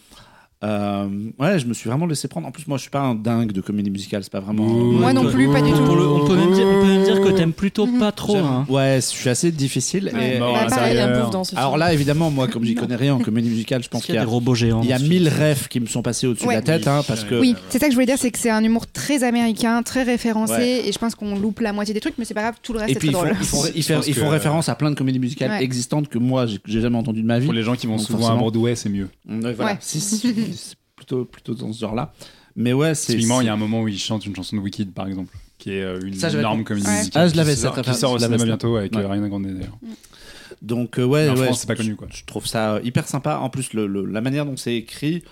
Euh, ouais, je me suis vraiment laissé prendre. En plus, moi, je suis pas un dingue de comédie musicale. C'est pas vraiment. Moi non plus, pas du tout. Pour le- on, peut même dire, on peut même dire que t'aimes plutôt pas trop. Hein. Ouais, je suis assez difficile. Ouais. et- Bah, pareil, un dans ce alors film. là, évidemment, moi, comme j'y connais rien en comédie musicale, je pense Parce qu'il y y a des robots géants. il y a mille rêves qui me sont passés au-dessus Ouais. de la tête, hein, parce que. Oui, c'est ça que je voulais dire, c'est que c'est un humour très américain, très référencé, Ouais. et je pense qu'on loupe la moitié des trucs, mais c'est pas grave, tout le reste Et est puis très ils font, drôle. ils font- ils font- pense ils font que- référence à plein de comédies musicales Ouais. existantes que moi j'ai j'ai jamais entendu de ma vie. Pour les gens qui vont Donc, souvent forcément. à Bordeaux, c'est mieux. Ouais, voilà. Ouais. Si, si, c'est plutôt, plutôt dans ce genre-là. Mais ouais, c'est. Typiquement, il y a un moment où il chante une chanson de Wicked, par exemple, qui est euh, une Ça, énorme comédie Ouais. Ah, je l'avais, qui sort, cette qui sort au référence, je l'avais, cinéma bientôt avec Ouais. euh, Ariana Grande d'ailleurs. Donc, euh, ouais, en ouais, France, c'est pas je- connu, quoi. Je trouve ça hyper sympa. En plus, le, le- la manière dont c'est écrit,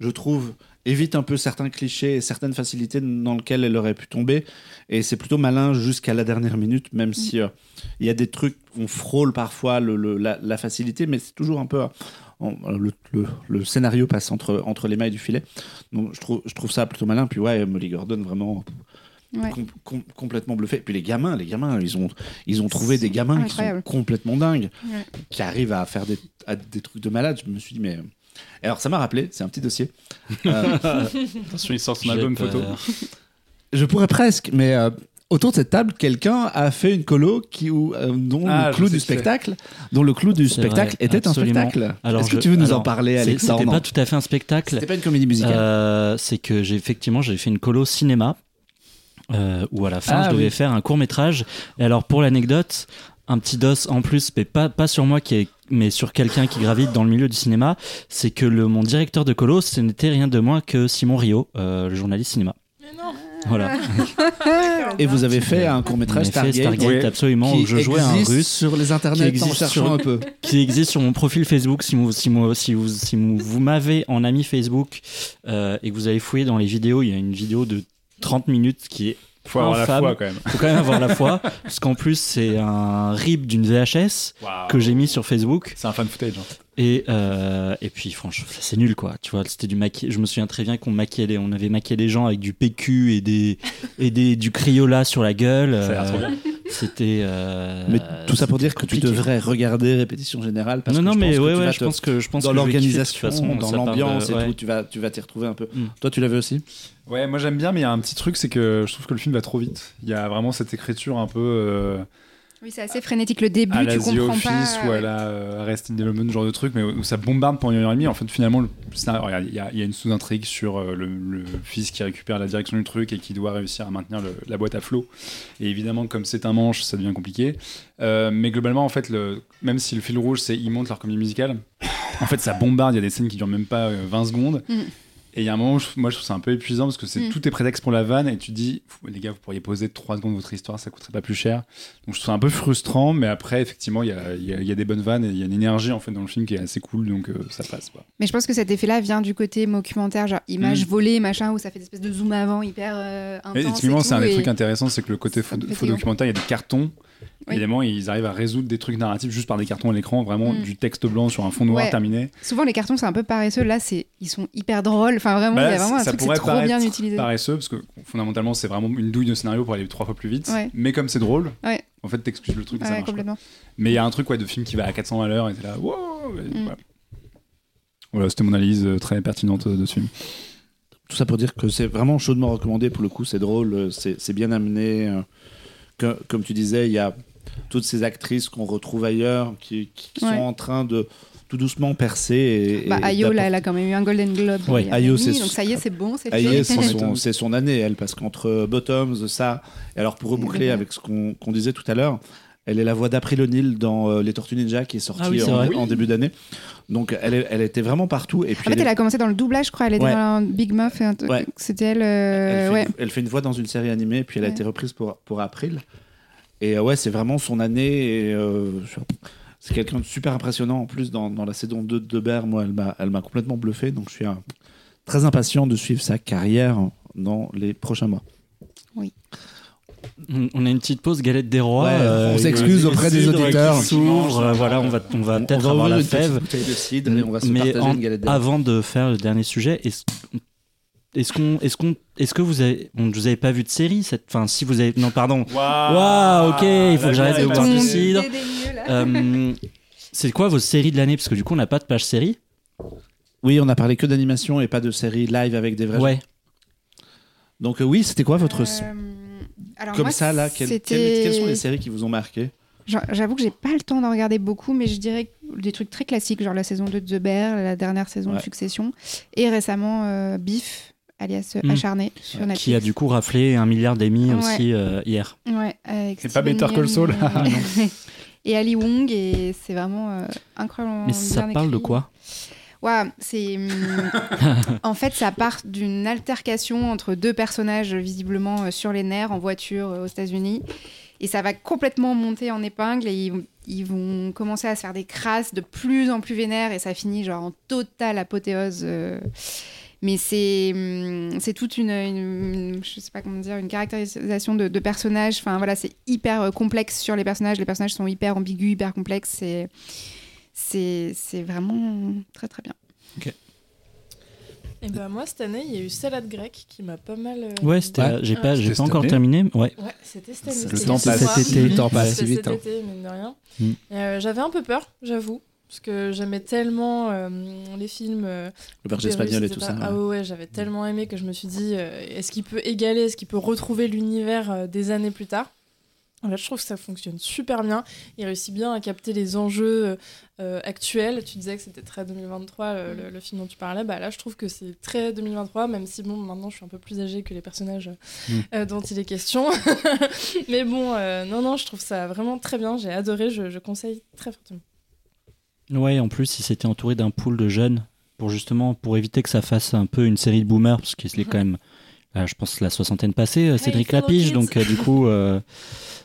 je trouve évite un peu certains clichés et certaines facilités dans lesquelles elle aurait pu tomber. Et c'est plutôt malin jusqu'à la dernière minute, même si euh, il y a des trucs, on frôle parfois le, le- la, la facilité, mais c'est toujours un peu. Euh, le, le- le scénario passe entre, entre les mailles du filet. Donc je trouve, je trouve ça plutôt malin. Puis ouais, Molly Gordon, vraiment Ouais. com- com- complètement bluffé. Puis les gamins, les gamins, ils ont, ils ont trouvé des gamins qui sont complètement dingues, Ouais. qui arrivent à faire des, à des trucs de malade. Je me suis dit, mais. Alors ça m'a rappelé, c'est un petit dossier. Euh, Attention, il sort son album peur. photo. je pourrais presque, mais euh, autour de cette table, quelqu'un a fait une colo qui, où, euh, dont Ah, le clou du spectacle, dont le clou du spectacle vrai, était absolument. un spectacle. Alors, Est-ce que tu veux nous en parler, C'est- Alex C'était pas tout à fait un spectacle. C'était pas une comédie musicale. Euh, c'est que j'ai effectivement j'ai fait une colo cinéma euh, où à la fin Ah, je devais oui. faire un court métrage. Et alors pour l'anecdote, un petit dos en plus, mais pas pas sur moi qui est mais sur quelqu'un qui gravite dans le milieu du cinéma, c'est que le mon directeur de colo, ce n'était rien de moins que Simon Rio, euh, le journaliste cinéma. Mais non Voilà. Et vous avez fait un court métrage Stargate, Stargate Oui. absolument qui où je jouais un russe sur les internets qui en existe cherchant sur- un peu. qui existe sur mon profil Facebook. Si vous, si moi- si vous, si vous, vous m'avez en ami Facebook euh, et que vous allez fouiller dans les vidéos, il y a une vidéo de 30 minutes qui est Faut avoir la foi quand même. faut quand même avoir la foi parce qu'en plus c'est un rip d'une VHS que j'ai mis sur Facebook C'est un fan footage. hein. et euh, et puis franchement c'est nul quoi tu vois c'était du maquillage je me souviens très bien qu'on maquillait les- on avait maquillé les gens avec du PQ et des et des du Crayola sur la gueule Ça a l'air euh, trop bien. C'était euh, Mais tout ça pour dire que tu devrais regarder Répétition Générale. Parce non que non je mais pense que ouais tu ouais vas je te- pense que je pense dans l'organisation, dans l'ambiance et tout, tu vas, tu vas t'y retrouver un peu. Mm. Toi, tu l'avais aussi Ouais, moi j'aime bien, mais il y a un petit truc, c'est que je trouve que le film va trop vite. Il y a vraiment cette écriture un peu euh, Oui, c'est assez frénétique. Le début, à la tu The comprends Office pas. ou à ouais. la euh, Arrested Development, genre de truc, mais où ça bombarde pendant une heure et demie. En fait, finalement, il y, a- il y a une sous-intrigue sur euh, le, le fils qui récupère la direction du truc et qui doit réussir à maintenir le- la boîte à flot. Et évidemment, comme c'est un manche, ça devient compliqué. Euh, mais globalement, en fait, le, même si le fil rouge, c'est ils montent leur comédie musicale, en fait, ça bombarde. Il y a des scènes qui durent même pas euh, 20 secondes. Mm. Et il y a un moment où je- moi je trouve ça un peu épuisant parce que c'est Mm. tout est prétexte pour la vanne et tu te dis les gars vous pourriez poser 3 secondes votre histoire ça coûterait pas plus cher donc je trouve ça un peu frustrant mais après effectivement il y a, y a- il y a des bonnes vannes et il y a une énergie en fait dans le film qui est assez cool donc euh, ça passe quoi. Mais je pense que cet effet-là vient du côté documentaire, genre image Mm. volée, machin, où ça fait des espèces de zoom avant hyper euh, intense. Et et typiquement c'est un des et- trucs intéressants c'est que le côté faux, documentaire il y a des cartons Oui. évidemment ils arrivent à résoudre des trucs narratifs juste par des cartons à l'écran vraiment Mm. du texte blanc sur un fond noir Ouais. terminé Souvent, les cartons, c'est un peu paresseux. Là, c'est ils sont hyper drôles. Enfin, vraiment, Bah il y là, a vraiment un ça truc, c'est pourrait trop bien utilisé. paresseux parce que fondamentalement c'est vraiment une douille de scénario pour aller trois fois plus vite Ouais. mais comme c'est drôle Ouais. en fait t'excuses le truc et ça marche. Mais il y a un truc ouais, de film qui va à 400 à l'heure et t'es là, wow et Mm. voilà. Voilà, c'était mon analyse euh, très pertinente euh, de ce film. Tout ça pour dire que c'est vraiment chaudement recommandé. Pour le coup, c'est drôle, euh, c'est c'est bien amené. Que- comme tu disais, il y a toutes ces actrices qu'on retrouve ailleurs qui, qui Ouais. sont en train de tout doucement percer. Et, Bah, Ayo, là, elle a quand même eu un Golden Globe. A Ayo, c'est- Donc ça y est, c'est bon, c'est c'est son, année, elle, parce qu'entre Bottoms, ça, et alors pour reboucler avec ce qu'on qu'on disait tout à l'heure, elle est la voix d'April O'Neil dans euh, Les Tortues Ninja qui est sorti Ah oui, en, début d'année. Donc elle, est- elle était vraiment partout. Et puis En fait, elle, elle a commencé dans le doublage, je crois. Elle était Ouais. dans Big Muff. Et un truc. Ouais. C'était elle. elle euh, fait, ouais. une, elle fait une voix dans une série animée, puis elle a été reprise pour, pour April. Et euh, ouais, c'est vraiment son année. Et, euh, c'est quelqu'un de super impressionnant en plus dans, dans la saison 2 de Bear. Moi, elle m'a, elle m'a complètement bluffé. Donc je suis très impatient de suivre sa carrière dans les prochains mois. On on a une petite pause galette des rois. Ouais, euh, on s'excuse auprès des auditeurs. s'ouvre, euh, voilà, on va, on va On- peut-être on avoir la fève. bouteille de cidre et on va se Mais partager en- une galette des rois. avant de faire le dernier sujet, est-ce est-ce qu'on est-ce qu'on est-ce que vous avez bon, vous avez pas vu de série cette enfin si vous avez non pardon Waouh, ok, il faut que j'arrête de boire du cidre. Euh, c'est quoi vos séries de l'année? Parce que du coup on n'a pas de page série Oui, on a parlé que d'animation et pas de série live avec des vrais. ouais gens. Donc euh, oui, c'était quoi votre Euh, alors comme moi, ça là quelles, c'était- quelles- quelles sont les séries qui vous ont marqué J'avoue que j'ai pas le temps d'en regarder beaucoup, mais je dirais des trucs très classiques, genre la saison 2 de The Bear, la dernière saison de. Succession, et récemment euh, Beef, alias euh, Mm. Acharné, sur Netflix. qui a du coup raflé un milliard Ouais. aussi euh, hier Ouais, avec C'est pas Better Call Saul. et- non. et Ali Wong, et c'est vraiment euh, incroyablement mais ça bien parle de quoi? Ouais, c'est. hum, en fait, ça part d'une altercation entre deux personnages visiblement euh, sur les nerfs en voiture euh, aux États-Unis. Et ça va complètement monter en épingle et ils, vont- ils vont commencer à se faire des crasses de plus en plus vénères et ça finit genre en totale apothéose. euh. Mais c'est hum, c'est toute une, une- je sais pas comment dire, une caractérisation de, de personnages. Enfin voilà, c'est hyper complexe sur les personnages. Les personnages sont hyper ambigus, hyper complexes. C'est c'est c'est vraiment très très bien. Et ben moi cette année il y a eu Salade grecque qui m'a pas mal. euh, Ouais, c'était, Ouais. j'ai pas, j'ai pas encore terminé. Ouais. Ouais, c'était cette année. Le c'était temps passe cet été. Le temps passe C'était si vite. cet hein. été, mine de rien. Mm. Euh, J'avais un peu peur, j'avoue, parce que j'aimais tellement euh, les films. euh, Le berger espagnol et tout ça. Ah ouais. j'avais tellement aimé que je me suis dit, euh, est-ce qu'il peut égaler, est-ce qu'il peut retrouver l'univers euh, des années plus tard? En fait, je trouve que ça fonctionne super bien. Il réussit bien à capter les enjeux euh, euh, actuels. Tu disais que c'était très 2023, le, le- le film dont tu parlais. Bah, là, je trouve que c'est très 2023, même si, bon, maintenant, je suis un peu plus âgée que les personnages Mm. euh, dont il est question. Mais bon, euh, non, non, je trouve ça vraiment très bien. J'ai adoré, je, je conseille très fortement. Ouais, en plus, il s'était entouré d'un pool de jeunes pour justement pour éviter que ça fasse un peu une série de boomers, parce qu'il est quand même, euh, je pense, la soixantaine passée, euh, Cédric Lapige. Donc, euh, du coup, euh,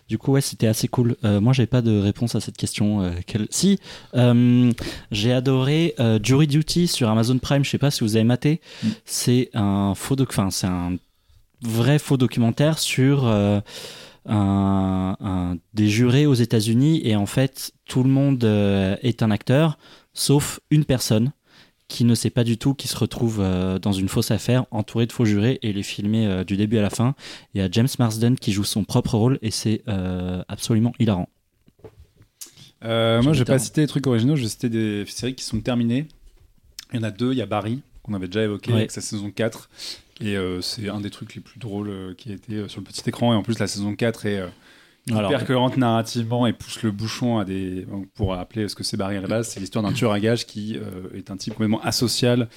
du coup, ouais, c'était assez cool. Euh, moi, j'avais pas de réponse à cette question. euh, quelle- Si, euh, j'ai adoré euh, Jury Duty sur Amazon Prime. Je sais pas si vous avez maté. Mm. C'est un faux doc, enfin, c'est un vrai faux documentaire sur euh, un, un- des jurés aux États-Unis et en fait tout le monde euh, est un acteur sauf une personne qui ne sait pas du tout qui se retrouve euh, dans une fausse affaire entouré de faux jurés et les filmer euh, du début à la fin. Il y a James Marsden qui joue son propre rôle et c'est euh, absolument hilarant. Moi, je vais pas citer des trucs originaux, je vais citer des séries qui sont terminées. Il y en a deux. Il y a Barry, qu'on avait déjà évoqué Ouais. avec sa saison 4. Et c'est un des trucs les plus drôles qui a été sur le petit écran. Et en plus, la saison 4 est Alors, hyper cohérente narrativement et pousse le bouchon à des. Pour rappeler ce que c'est Barry base, c'est l'histoire d'un tueur à gages qui euh, est un type complètement asocial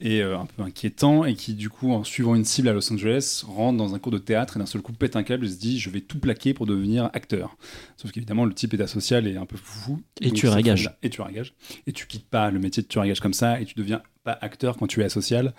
et euh, un peu inquiétant et qui, du coup, en suivant une cible à Los Angeles, rentre dans un cours de théâtre et d'un seul coup pète un câble et se dit Je vais tout plaquer pour devenir acteur. Sauf qu'évidemment, le type est asocial et un peu fou. Et tueur à gages. Et tueur à gages. Et tu quittes pas le métier de tueur à gages comme ça et tu deviens pas acteur quand tu es asocial.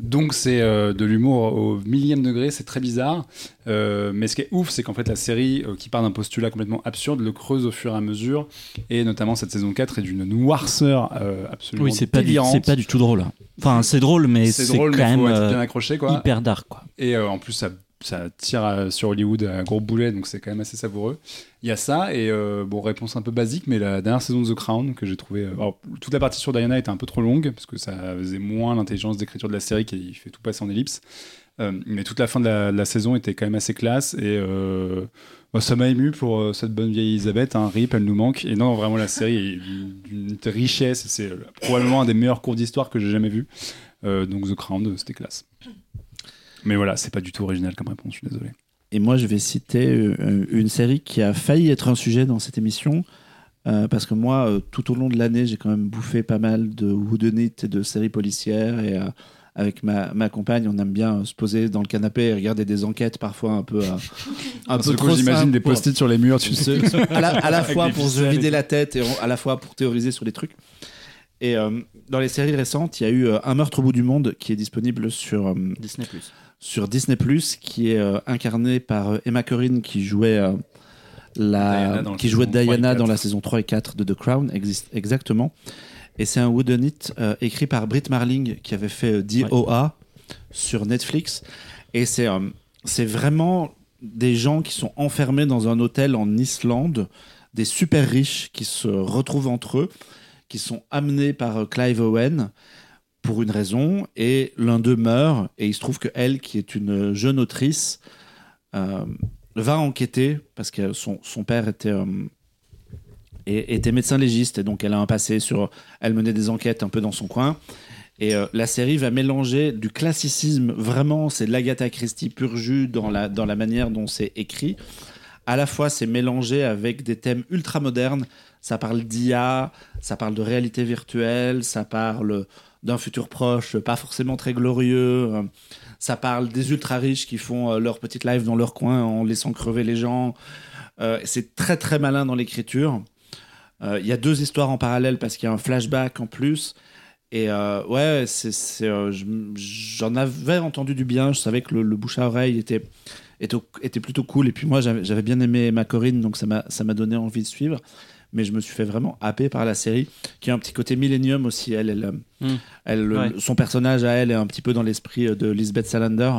Donc c'est euh, de l'humour au millième degré, c'est très bizarre. Euh, mais ce qui est ouf, c'est qu'en fait la série, euh, qui part d'un postulat complètement absurde, le creuse au fur et à mesure. Et notamment cette saison 4 est d'une noirceur absolument oui, c'est pas, du, délirante. c'est pas du tout drôle. Enfin, c'est drôle, mais c'est, drôle, quand mais même faut être bien accroché quoi. hyper dark. Quoi. Et en plus, ça, ça tire sur Hollywood à gros boulet, donc c'est quand même assez savoureux. Il y a ça, et euh, bon, réponse un peu basique, mais la dernière saison de The Crown, que j'ai trouvé. euh, alors, toute la partie sur Diana était un peu trop longue, parce que ça faisait moins l'intelligence d'écriture de la série qui fait tout passer en ellipse. Euh, mais toute la fin de la, saison était quand même assez classe, et bah, ça m'a ému pour cette bonne vieille Elisabeth. Hein, Rip, elle nous manque. Et non, vraiment, la série est d'une richesse, c'est probablement un des meilleurs cours d'histoire que j'ai jamais vu. Donc The Crown, c'était classe. Mais voilà, c'est pas du tout original comme réponse, je suis désolé. Et moi, je vais citer euh, une série qui a failli être un sujet dans cette émission. euh, parce que moi, euh, tout au long de l'année, j'ai quand même bouffé pas mal de whodunit et de séries policières. Et euh, avec ma, ma compagne, on aime bien euh, se poser dans le canapé et regarder des enquêtes parfois un peu, euh, un Parce que trop j'imagine des pour- post-it sur les murs, tu sais. à la, à la Avec fois pour se et vider la tête et à la fois pour théoriser sur les trucs. Et euh, dans les séries récentes, il y a eu euh, Un meurtre au bout du monde qui est disponible sur, euh, Disney+. Sur Disney+, qui est euh, incarné par euh, Emma Corrin qui jouait euh, la Diana dans la qui jouait saison 3 et Diana 4. dans la saison 3 et 4 de The Crown existe exactement. Et c'est un whodunit euh, écrit par Britt Marling qui avait fait DOA sur Netflix et c'est euh, c'est vraiment des gens qui sont enfermés dans un hôtel en Islande, des super riches qui se retrouvent entre eux, qui sont amenés par euh, Clive Owen pour une raison, et l'un d'eux meurt, et il se trouve que elle, qui est une jeune autrice, euh, va enquêter, parce que son, son père était, euh, était médecin légiste, et donc elle a un passé sur... Elle menait des enquêtes un peu dans son coin, et euh, la série va mélanger du classicisme, vraiment, c'est de l'Agatha Christie pur jus dans la, dans la manière dont c'est écrit. À la fois, c'est mélangé avec des thèmes ultra modernes. Ça parle d'IA, ça parle de réalité virtuelle, ça parle d'un futur proche, pas forcément très glorieux. euh, Ça parle des ultra riches qui font euh, leur petite live dans leur coin en laissant crever les gens. Euh, c'est très très malin dans l'écriture. Il y a deux histoires en parallèle parce qu'il y a un flashback en plus. Et ouais, j'en avais entendu du bien. Je savais que le, bouche à oreille était, était, était plutôt cool. Et puis moi, j'avais, bien aimé ma Corinne, donc ça m'a donné envie de suivre. Mais je me suis fait vraiment happer par la série, qui a un petit côté Millennium aussi. Elle, elle, euh, Mm. elle, Ouais. son personnage à elle est un petit peu dans l'esprit euh, de Lisbeth Salander.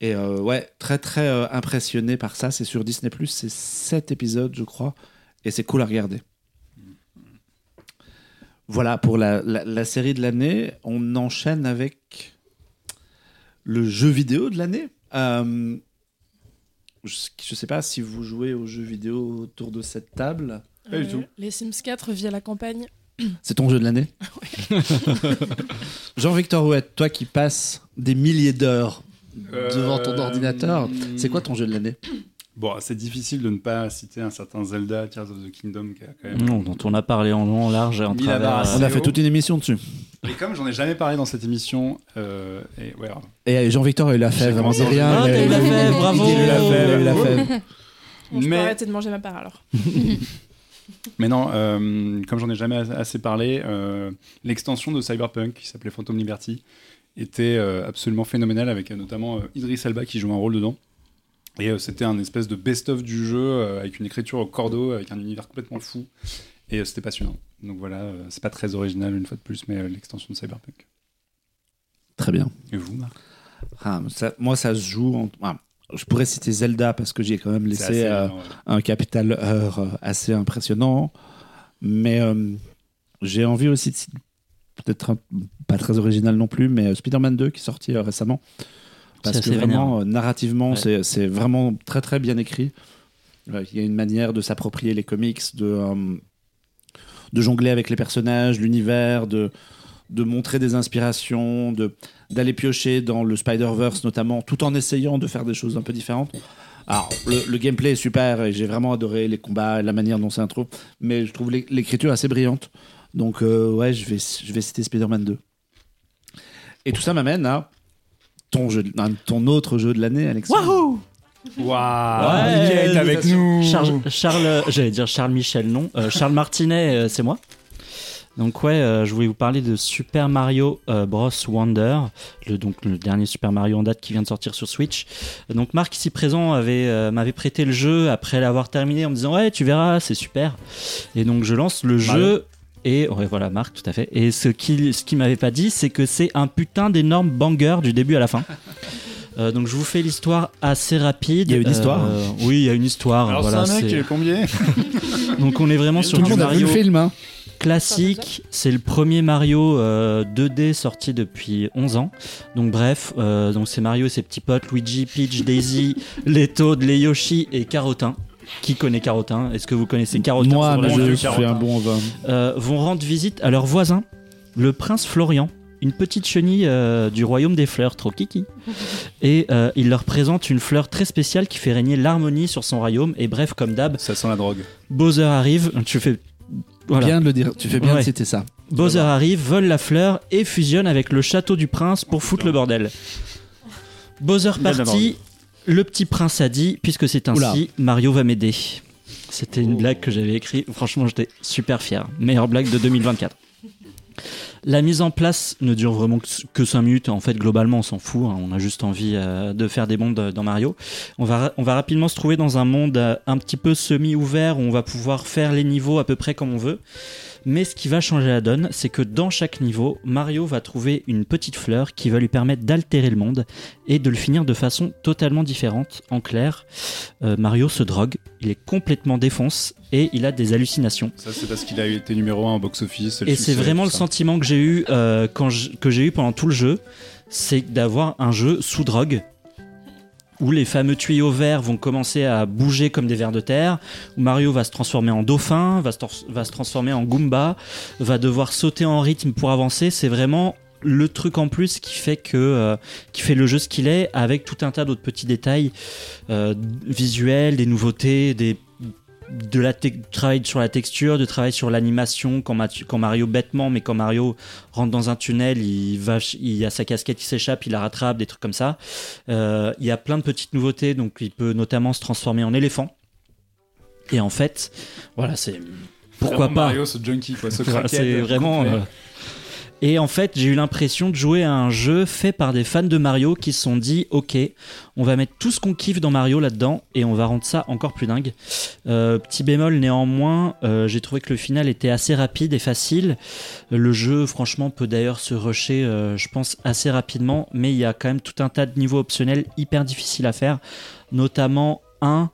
Et euh, ouais, très très euh, impressionné par ça. C'est sur Disney c'est 7 épisodes, je crois, et c'est cool à regarder. Voilà pour la, la- la série de l'année. On enchaîne avec le jeu vidéo de l'année. Euh, je ne sais pas si vous jouez aux jeux vidéo autour de cette table. Pas du tout. Les Sims 4 via la campagne. C'est ton jeu de l'année Jean-Victor Rouette, toi qui passes des milliers d'heures devant ton Euh, ordinateur, c'est quoi ton jeu de l'année? Bon, c'est difficile de ne pas citer un certain Zelda, Tears of the Kingdom, qui a quand même. Non, dont on a parlé en long, en large et en la travers. assez On a fait toute une émission dessus. Et comme j'en ai jamais parlé dans cette émission, euh, et ouais, alors, Et Jean-Victor, il l'a fait, J'ai vraiment, commencé c'est rien. Ah, a- t'as eu la a- fève, bravo. Il a eu la fève, il a eu la fève. Bon, je peux Mais- arrêter de manger ma part alors. Mais non, euh, comme j'en ai jamais as- assez parlé, euh, l'extension de Cyberpunk qui s'appelait Phantom Liberty était euh, absolument phénoménale avec euh, notamment euh, Idris Elba qui joue un rôle dedans. Et euh, c'était un espèce de best-of du jeu euh, avec une écriture au cordeau, avec un univers complètement fou. Et euh, c'était passionnant. Donc voilà, c'est pas très original une fois de plus, mais l'extension de Cyberpunk. Très bien. Et vous, Marc? Ah, ça- moi, ça se joue. en- ah, je pourrais citer Zelda parce que j'y ai quand même laissé ouais. un capital heure assez impressionnant. Mais j'ai envie aussi de citer- peut-être pas très original non plus, mais Spider-Man 2 qui est sorti récemment. Parce que vraiment, euh, narrativement, Ouais. c'est- vraiment très très bien écrit. Il y a une manière de s'approprier les comics, de, euh, de jongler avec les personnages, l'univers, de, de montrer des inspirations, de d'aller piocher dans le Spider-Verse notamment, tout en essayant de faire des choses un peu différentes. Alors, le, le gameplay est super et j'ai vraiment adoré les combats et la manière dont c'est intro, mais je trouve l'é- l'écriture assez brillante. Donc, euh, ouais, je vais, je vais citer Spider-Man 2. Et tout ça m'amène à ton, jeu, de- à ton autre jeu de l'année, Alex. Wahoo Waouh Ouais, est avec nous Charles, Charles j'allais dire Charles Michel, non. Euh, Charles Martinet, euh, c'est moi. Donc ouais, euh, je voulais vous parler de Super Mario euh, Bros Wonder, le, donc le dernier Super Mario en date qui vient de sortir sur Switch. Donc Marc ici présent avait euh, m'avait prêté le jeu après l'avoir terminé en me disant ouais tu verras c'est super. Et donc je lance le Mario. jeu et ouais voilà Marc tout à fait. Et ce qu'il ce qu'il m'avait pas dit c'est que c'est un putain d'énorme banger du début à la fin. Euh, donc je vous fais l'histoire assez rapide. Il y a une histoire Euh, Oui, il y a une histoire. Alors voilà, c'est un mec c'est- qui est combien Donc on est vraiment sur du monde a vu Mario le film, hein classique. C'est le premier Mario euh, 2D sorti depuis 11 ans. Donc bref, euh, donc c'est Mario et ses petits potes Luigi, Peach, Daisy, les Toad, les Yoshi et Carotin. Qui connaît Carotin? Est-ce que vous connaissez Carotin Moi, mais je Carotin? un bon vin. euh, vont rendre visite à leur voisin, le prince Florian, une petite chenille euh, du royaume des fleurs, trop kiki. Et euh, il leur présente une fleur très spéciale qui fait régner l'harmonie sur son royaume. Et bref, comme d'hab, Ça sent la drogue. Bowser arrive, tu fais... Voilà. Bien de le dire, tu fais bien Ouais. de citer ça. Bowser arrive, vole la fleur et fusionne avec le château du prince pour foutre le bordel. Bowser parti, le petit prince a dit, puisque c'est ainsi, Oula. Mario va m'aider. C'était une blague que j'avais écrite, franchement j'étais super fier. Meilleure blague de 2024. La mise en place ne dure vraiment que 5 minutes. En fait, globalement, on s'en fout. hein. On a juste envie euh, de faire des mondes euh, dans Mario. On va, on va rapidement se trouver dans un monde euh, un petit peu semi-ouvert où on va pouvoir faire les niveaux à peu près comme on veut. Mais ce qui va changer la donne, c'est que dans chaque niveau, Mario va trouver une petite fleur qui va lui permettre d'altérer le monde et de le finir de façon totalement différente. En clair, euh, Mario se drogue, il est complètement défonce et il a des hallucinations. Ça, c'est parce qu'il a été numéro 1 au box-office. Et c'est vraiment le sentiment que j'ai eu euh, quand je- que j'ai eu pendant tout le jeu, c'est d'avoir un jeu sous drogue où les fameux tuyaux verts vont commencer à bouger comme des vers de terre, où Mario va se transformer en dauphin, va se, transformer en Goomba, va devoir sauter en rythme pour avancer. C'est vraiment le truc en plus qui fait que euh, qui fait le jeu ce qu'il est, avec tout un tas d'autres petits détails euh, visuels, des nouveautés, des de la travail sur la texture, de travail sur l'animation quand, Mario bêtement, mais quand Mario rentre dans un tunnel, il va, il a sa casquette qui s'échappe, il la rattrape, des trucs comme ça. Euh, il y a plein de petites nouveautés, donc il peut notamment se transformer en éléphant. Et en fait, voilà, c'est pourquoi Vraiment pas. Mario, ce junkie, quoi, ce c'est vraiment. euh, Et en fait, j'ai eu l'impression de jouer à un jeu fait par des fans de Mario qui se sont dit Ok, on va mettre tout ce qu'on kiffe dans Mario là-dedans et on va rendre ça encore plus dingue. Euh, petit bémol néanmoins, euh, j'ai trouvé que le final était assez rapide et facile. Le jeu, franchement, peut d'ailleurs se rusher, euh, je pense, assez rapidement, mais il y a quand même tout un tas de niveaux optionnels hyper difficiles à faire, notamment un.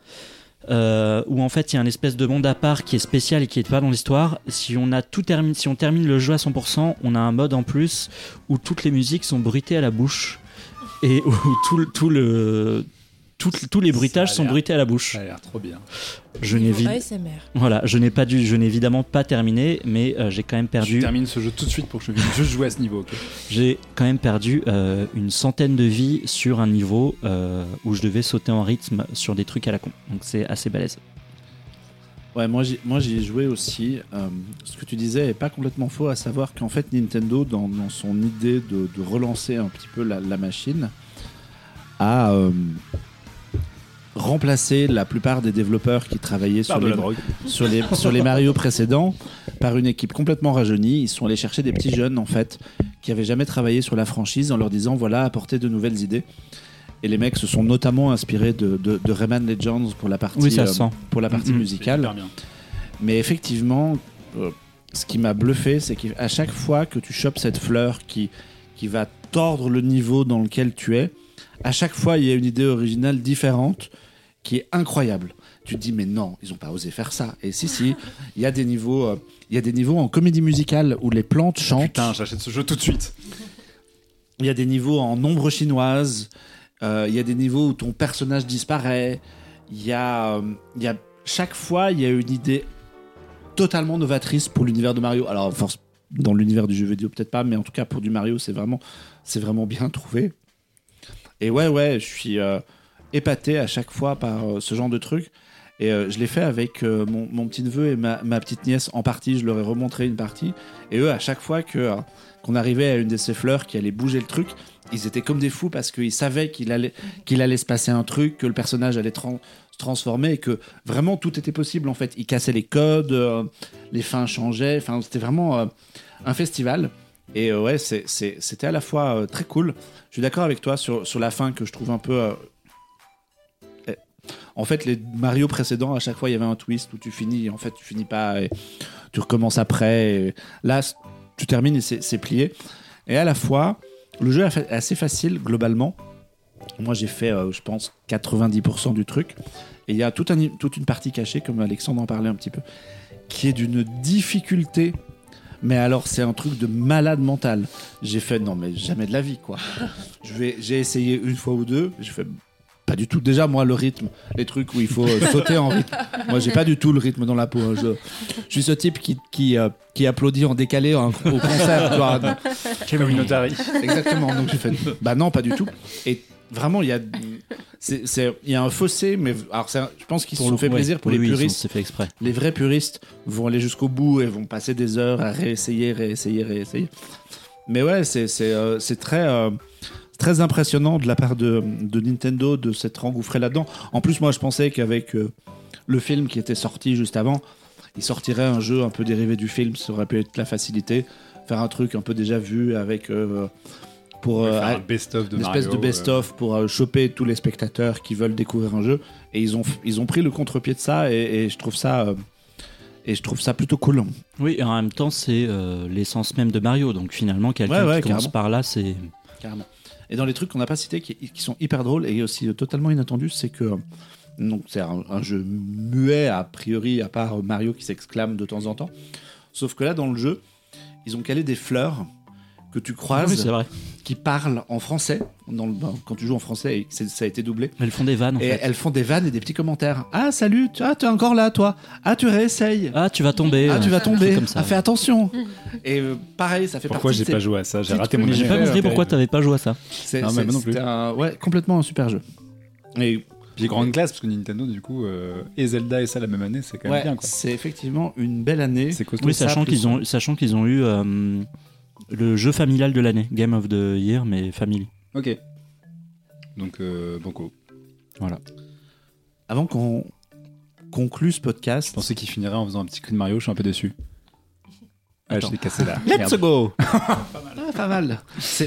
Euh, où en fait il y a une espèce de monde à part qui est spécial et qui est pas dans l'histoire. Si on a tout terminé, si on termine le jeu à 100%, on a un mode en plus où toutes les musiques sont bruitées à la bouche et où tout, tout le tout- tous les bruitages sont bruités à la bouche. Ça a l'air trop bien. Je n'ai voilà, je n'ai pas dû, je n'ai évidemment pas terminé, mais euh, j'ai quand même Je perdu, termine ce jeu tout de suite pour que je vienne juste jouer à ce niveau. j'ai quand même perdu euh, une centaine de vies sur un niveau euh, où je devais sauter en rythme sur des trucs à la con. Donc c'est assez balèze. Ouais, moi j'y, ai joué aussi. Euh, ce que tu disais est pas complètement faux, à savoir qu'en fait Nintendo, dans, dans son idée de, de relancer un petit peu la, la machine, a remplacé la plupart des développeurs qui travaillaient sur les, sur les, sur les Mario précédents par une équipe complètement rajeunie. Ils sont allés chercher des petits jeunes, en fait, qui avaient jamais travaillé sur la franchise en leur disant voilà, apportez de nouvelles idées. Et les mecs se sont notamment inspirés de, de, de Rayman Legends pour la partie, Oui, ça euh, pour la partie Mhm. musicale. Bien. Mais effectivement, euh, ce qui m'a bluffé, c'est qu'à chaque fois que tu chopes cette fleur qui, qui va tordre le niveau dans lequel tu es, à chaque fois, il y a une idée originale différente qui est incroyable. Tu te dis, mais non, ils n'ont pas osé faire ça. Et si, si, il y a des niveaux, euh, il y a des niveaux en comédie musicale où les plantes chantent. Putain, j'achète ce jeu tout de suite. Il y a des niveaux en ombre chinoise. euh, Il y a des niveaux où ton personnage disparaît. Il y a, euh, il y a chaque fois, il y a une idée totalement novatrice pour l'univers de Mario. Alors, force dans l'univers du jeu vidéo peut-être pas, mais en tout cas pour du Mario, c'est vraiment, c'est vraiment bien trouvé. Et ouais, ouais, je suis épaté à chaque fois par euh, ce genre de truc. Et euh, je l'ai fait avec euh, mon, petit neveu et ma, petite nièce en partie. Je leur ai remontré une partie. Et eux, à chaque fois qu'on arrivait à une de ces fleurs qui allait bouger le truc, ils étaient comme des fous parce qu'ils savaient qu'il allait, qu'il allait se passer un truc, que le personnage allait se transformer et que vraiment tout était possible en fait. Ils cassaient les codes, les fins changeaient. Enfin, c'était vraiment un festival. Et ouais, c'était à la fois très cool. Je suis d'accord avec toi sur, sur la fin que je trouve un peu. En fait, les Mario précédents, à chaque fois, il y avait un twist où tu finis. En fait, tu finis pas et tu recommences après. là, tu termines et c'est plié. Et à la fois, le jeu est assez facile globalement. Moi, j'ai fait, euh, je pense, 90% du truc. Et il y a toute, un- toute une partie cachée, comme Alexandre en parlait un petit peu, qui est d'une difficulté. Mais alors, c'est un truc de malade mental. J'ai fait, non, mais jamais de la vie, quoi. J'ai essayé une fois ou deux. J'ai fait, pas du tout. Déjà, moi, le rythme, les trucs où il faut euh, sauter en rythme. Moi, j'ai pas du tout le rythme dans la peau. hein. Je, je suis ce type qui, qui, euh, qui applaudit en décalé au concert. tu vois. Exactement. Donc j'ai fait, bah non, pas du tout. Et vraiment, il y a, c'est, c'est- il y a un fossé, mais alors c'est un- je pense qu'ils se sont fait plaisir pour les puristes. C'est fait exprès. Les vrais puristes vont aller jusqu'au bout et vont passer des heures à réessayer, réessayer, réessayer. Mais ouais, c'est, c'est, euh, c'est très, euh, très impressionnant de la part de, de Nintendo de s'être engouffré là-dedans. En plus, moi, je pensais qu'avec euh, le film qui était sorti juste avant, il sortirait un jeu un peu dérivé du film. Ça aurait pu être la facilité. Faire un truc un peu déjà vu avec. euh, pour, euh, un best-of de une Mario. espèce de best-of pour euh, choper tous les spectateurs qui veulent découvrir un jeu et ils ont ils ont pris le contre-pied de ça et, et je trouve ça euh, et je trouve ça plutôt cool. Oui, et en même temps, c'est euh, l'essence même de Mario. Donc finalement, quelqu'un Ouais, ouais, qui commence par là, c'est. Carrément. Et dans les trucs qu'on n'a pas cités qui, sont hyper drôles et aussi totalement inattendus, c'est que donc c'est un jeu muet a priori à part Mario qui s'exclame de temps en temps. Sauf que là dans le jeu, ils ont calé des fleurs que tu croises Oui, c'est vrai. qui parlent en français dans le, ben, quand tu joues en français ça a été doublé. Elles font des vannes en et fait. elles font des vannes et des petits commentaires. Ah salut, tu ah, es encore là toi. Ah tu réessayes. Ah, tu vas tomber. Ah tu vas tomber. Comme ça. Ah fais attention. et euh, pareil, ça fait Pourquoi partie j'ai pas joué à ça J'ai raté mon j'ai pas compris pourquoi t'avais pas joué à ça. C'est un- ouais, complètement un super jeu. Et Puis grande classe parce que Nintendo du coup euh, et Zelda et ça la même année, c'est quand même ouais, bien c'est effectivement une belle année. C'est costaud. Oui, sachant qu'ils ont, sachant qu'ils ont eu euh, le jeu familial de l'année, Game of the Year, mais family. Ok. Donc euh, banco. Avant qu'on conclue ce Je podcast, pensais qu'il finirait en faisant un petit cri de Mario, je suis un peu déçu. Ouais, je l'ai cassé là. Let's Merde. go Ah, pas mal.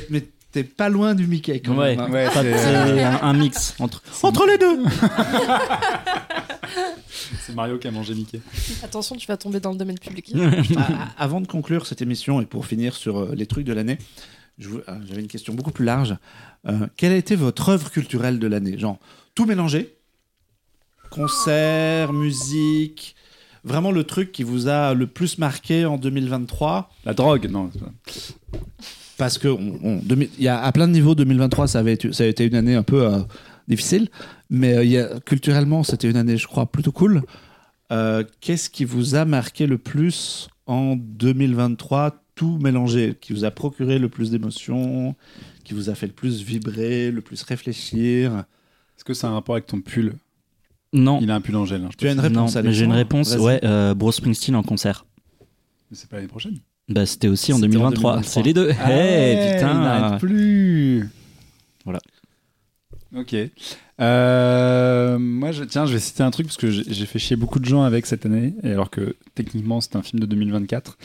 Mais t'es pas loin du Mickey quand Ouais, même. hein. Ouais, c'est- c'est un, un mix entre. Entre les deux c'est Mario qui a mangé Mickey. Attention, tu vas tomber dans le domaine public. Ah, Avant de conclure cette émission et pour finir sur euh, les trucs de l'année, ah, j'avais une question beaucoup plus large. Euh, quelle a été votre œuvre culturelle de l'année? Genre, tout mélangé? Concert, musique Vraiment le truc qui vous a le plus marqué en 2023 La drogue, non. Parce que on- on- 2000 il y a à plein de niveaux 2023 ça avait été, ça a été une année un peu euh, difficile mais euh, il y a, culturellement c'était une année je crois plutôt cool Euh, qu'est-ce qui vous a marqué le plus en 2023 tout mélangé qui vous a procuré le plus d'émotions qui vous a fait le plus vibrer le plus réfléchir? Est-ce que ça a un rapport avec ton pull? Non. Il a un pull Angèle. Hein, je tu as une réponse j'ai une réponse. Ouais, euh, Bruce Springsteen en concert. Mais c'est pas l'année prochaine. Bah, c'était aussi en C'était en 2023. 2023. C'est les deux. Ah ouais, putain. N'arrête plus. Voilà. Ok. Euh, moi, je, tiens, je vais citer un truc parce que j'ai fait chier beaucoup de gens avec cette année, et alors que techniquement c'est un film de 2024.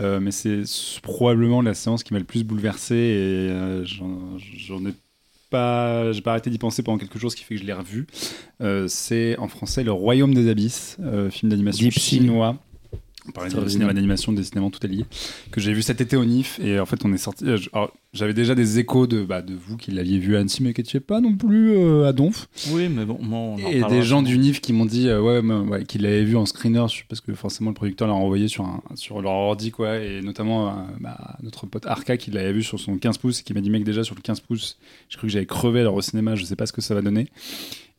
Euh, mais c'est probablement la séance qui m'a le plus bouleversé et euh, j'en ai pas, j'ai pas arrêté d'y penser pendant quelque chose, ce qui fait que je l'ai revu. Euh, c'est en français Le Royaume des Abysses, film d'animation chinois. On parlait de cinéma d'animation, décidément tout est lié. Que j'ai vu cet été au NIF et en fait on est sorti. euh, je- J'avais déjà des échos de, bah, de vous qui l'aviez vu à Annecy mais qui n'étiez pas non plus euh, à Donf. Oui, mais bon, on en Et des gens du NIF qui m'ont dit euh, ouais, mais, ouais, qu'ils l'avaient vu en screener parce que forcément le producteur l'a envoyé sur, un, sur leur ordi quoi et notamment euh, bah, notre pote Arca qui l'avait vu sur son 15 pouces et qui m'a dit mec déjà sur le 15 pouces j'ai cru que j'avais crevé alors au cinéma je sais pas ce que ça va donner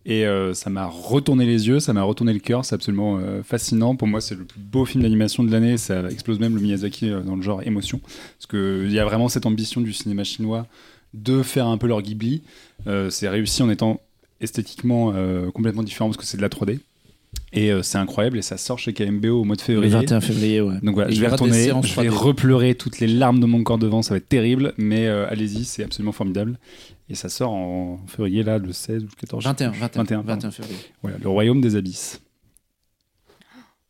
et euh, ça m'a retourné les yeux ça m'a retourné le cœur c'est absolument euh, fascinant pour moi c'est le plus beau film d'animation de l'année ça explose même le Miyazaki euh, dans le genre émotion parce que il y a vraiment cette ambition du cinéma chinois de faire un peu leur Ghibli c'est réussi en étant esthétiquement complètement différent parce que c'est de la 3D. Et euh, c'est incroyable et ça sort chez KMBO au mois de le février. 21 février ouais Donc voilà, Et je vais retourner, je vais 3D. repleurer toutes les larmes de mon corps devant, ça va être terrible, mais euh, allez-y, c'est absolument formidable. Et ça sort en février, là, le 16 ou le 14. je sais 21 plus. 21 21, 21 pardon. février Voilà, le royaume des abysses.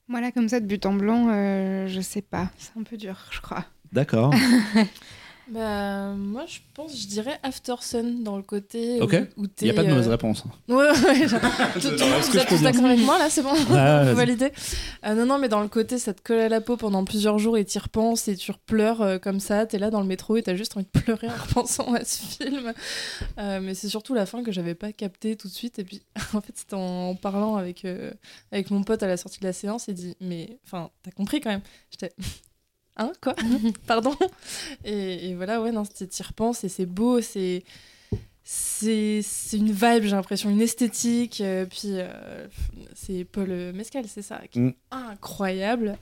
Moi, là, comme ça, de but en blanc, euh, je sais pas. C'est un peu dur, je crois. d'accord Bah, moi, je pense, je dirais After Sun dans le côté Ok. où, il n'y a pas de mauvaise euh, réponse Ouais, ouais, genre, tout, le monde, vous êtes tous d'accord avec moi là, c'est bon, vas-y. validé. Euh, non, non, mais dans le côté, ça te colle à la peau pendant plusieurs jours et t'y repenses et tu repleures euh, comme ça. T'es là dans le métro et t'as juste envie de pleurer en repensant à ce film. Euh, mais c'est surtout la fin que j'avais pas capté tout de suite. Et puis, en fait, c'était en, en parlant avec, euh, avec mon pote à la sortie de la séance. Il dit, mais enfin, t'as compris quand même. J'étais. Hein, quoi Pardon et, et voilà, ouais, non, tu repenses et c'est beau, c'est c'est c'est une vibe, j'ai l'impression, une esthétique. euh, puis euh, c'est Paul Mescal, c'est ça, qui est Mm. incroyable.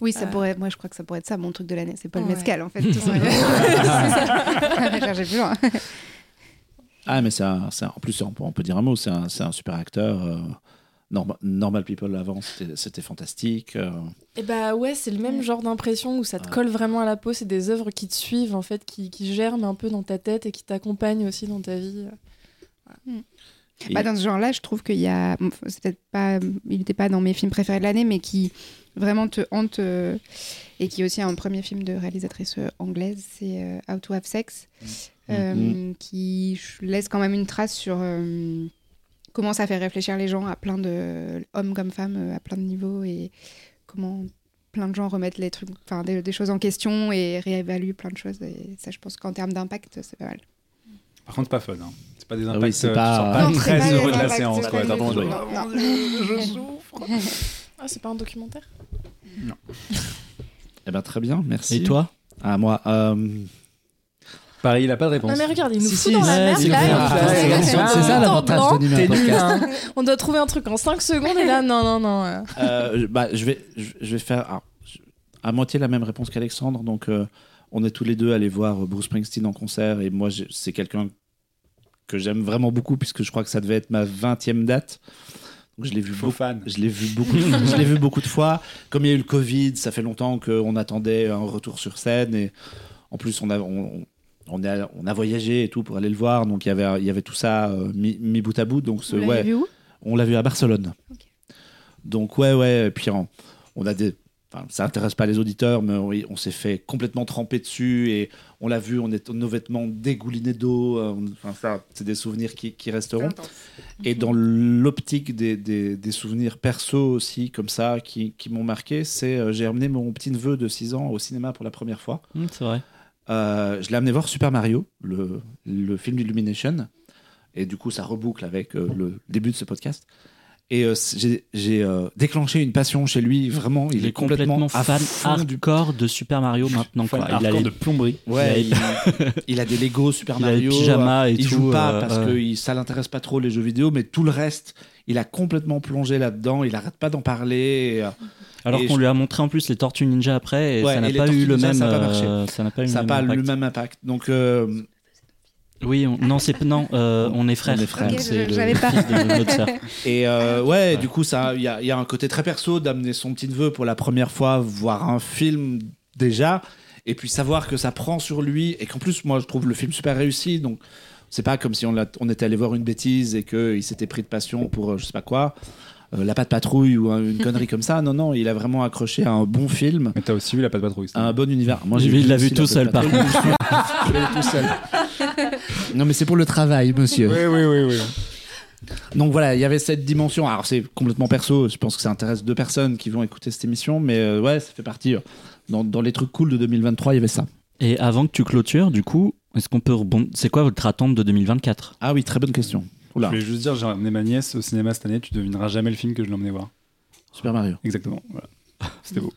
Oui, ça Euh. pourrait. Moi, je crois que ça pourrait être ça, mon truc de l'année. C'est pas le Ouais. mescal, en fait. tout. Chercher plus loin. Ah, mais c'est en plus, on peut, on peut dire un mot, c'est un, c'est un super acteur. euh, Norma- Normal People avant, c'était fantastique. euh. Et bah ouais, c'est le même genre d'impression où ça te Ouais. colle vraiment à la peau. C'est des œuvres qui te suivent, en fait, qui, qui germent un peu dans ta tête et qui t'accompagnent aussi dans ta vie. Et- Bah, dans ce genre-là, je trouve qu'il y a. peut-être pas. Il n'était pas dans mes films préférés de l'année, mais qui vraiment te hante. euh, et qui est aussi un premier film de réalisatrice euh, anglaise, c'est euh, How to Have Sex. euh, Mhm. qui laisse quand même une trace sur euh, comment ça fait réfléchir les gens à plein de hommes comme femmes euh, à plein de niveaux et comment plein de gens remettent les trucs enfin des, des choses en question et réévaluent plein de choses et ça je pense qu'en termes d'impact c'est pas mal Par contre, pas fun. Hein. C'est pas des Ah impacts. oui, c'est euh, pas- Non, très pas heureux de la séance. c'est Quoi. Non, je souffre. Ah, c'est pas un documentaire? Eh ben, très bien, merci. Et toi? Ah, moi. euh, Pareil, il a pas de réponse. Non, mais regarde, il nous Si, fout si, dans la ouais, merde là. la c'est ça, l'avantage hein. On doit trouver un truc en 5 secondes et là, non, non, non. euh. Euh, bah, je, vais, je, vais faire ah, à moitié la même réponse qu'Alexandre. Donc, euh, on est tous les deux allés voir Bruce Springsteen en concert. Et moi, c'est quelqu'un que j'aime vraiment beaucoup, puisque je crois que ça devait être ma 20e date. Donc, je l'ai vu Faux beaucoup. fan. Je l'ai vu beaucoup. je l'ai vu beaucoup de fois. Comme il y a eu le Covid, ça fait longtemps qu'on attendait un retour sur scène et en plus on a on, on a on a voyagé et tout pour aller le voir. Donc il y avait il y avait tout ça euh, mis, mis bout à bout. Donc ce, ouais, vu où? On l'a vu à Barcelone. Donc ouais ouais. Et puis on, on a des Enfin, ça intéresse pas les auditeurs, mais oui, on s'est fait complètement tremper dessus et on l'a vu, on est nos vêtements dégoulinés d'eau. euh, Enfin, ça, c'est des souvenirs qui, qui resteront. Et dans l'optique des, des- des souvenirs perso aussi, comme ça, qui, qui m'ont marqué, c'est euh, j'ai emmené mon petit neveu de 6 ans au cinéma pour la première fois. Hum, c'est vrai. Euh, je l'ai amené voir Super Mario, le, le film d'Illumination. Et du coup, ça reboucle avec euh, le début de ce podcast. Et euh, j'ai- déclenché une passion chez lui, vraiment. Il, est complètement, fan fond du hardcore de Super Mario maintenant. Quoi. Il, a hardcore les, de plomberie. Ouais, Il il, il a des Lego Super il Mario. pyjamas et il tout. joue pas parce que il- ça l'intéresse pas trop les jeux vidéo, mais tout le reste, il a complètement plongé là-dedans. Il arrête pas d'en parler. et, Alors qu'on je- lui a montré en plus les Tortues Ninja après et Ouais, ça n'a pas eu le Ninja, même. ça a pas marché. euh, ça n'a pas eu ça le pas même le impact. même impact. Donc, euh, Oui, on- non, c'est non, euh, on est frères. On est frères. C'est je- le j'avais pas. fils de notre sœur. Et euh, ouais, du coup, ça, il y a, il y a un côté très perso d'amener son petit neveu pour la première fois voir un film déjà, et puis savoir que ça prend sur lui, et qu'en plus, moi, je trouve le film super réussi. Donc, c'est pas comme si on, l'a- on était allé voir une bêtise et qu'il s'était pris de passion pour euh, je sais pas quoi, euh, la patte patrouille ou un- une connerie comme ça. Non, non, il a vraiment accroché à un bon film, Mais t'as aussi vu la patte patrouille. à un bon univers. Moi, Lui, il l'a vu tout la seul, par Patrouille. Je l'ai vu tout seul. Non, mais c'est pour le travail, monsieur. Oui, oui, oui, oui. Donc voilà, il y avait cette dimension. Alors c'est complètement perso, je pense que ça intéresse deux personnes qui vont écouter cette émission, mais euh, ouais, ça fait partie. euh, dans, dans les trucs cool de 2023, il y avait ça. Et avant que tu clôtures, du coup, est-ce qu'on peut rebondir C'est quoi votre attente de 2024 Ah oui, très bonne question. Je Oula, voulais juste dire, j'ai emmené ma nièce au cinéma cette année, tu devineras jamais le film que je l'ai emmené voir. Super Mario. Exactement, voilà. C'était beau.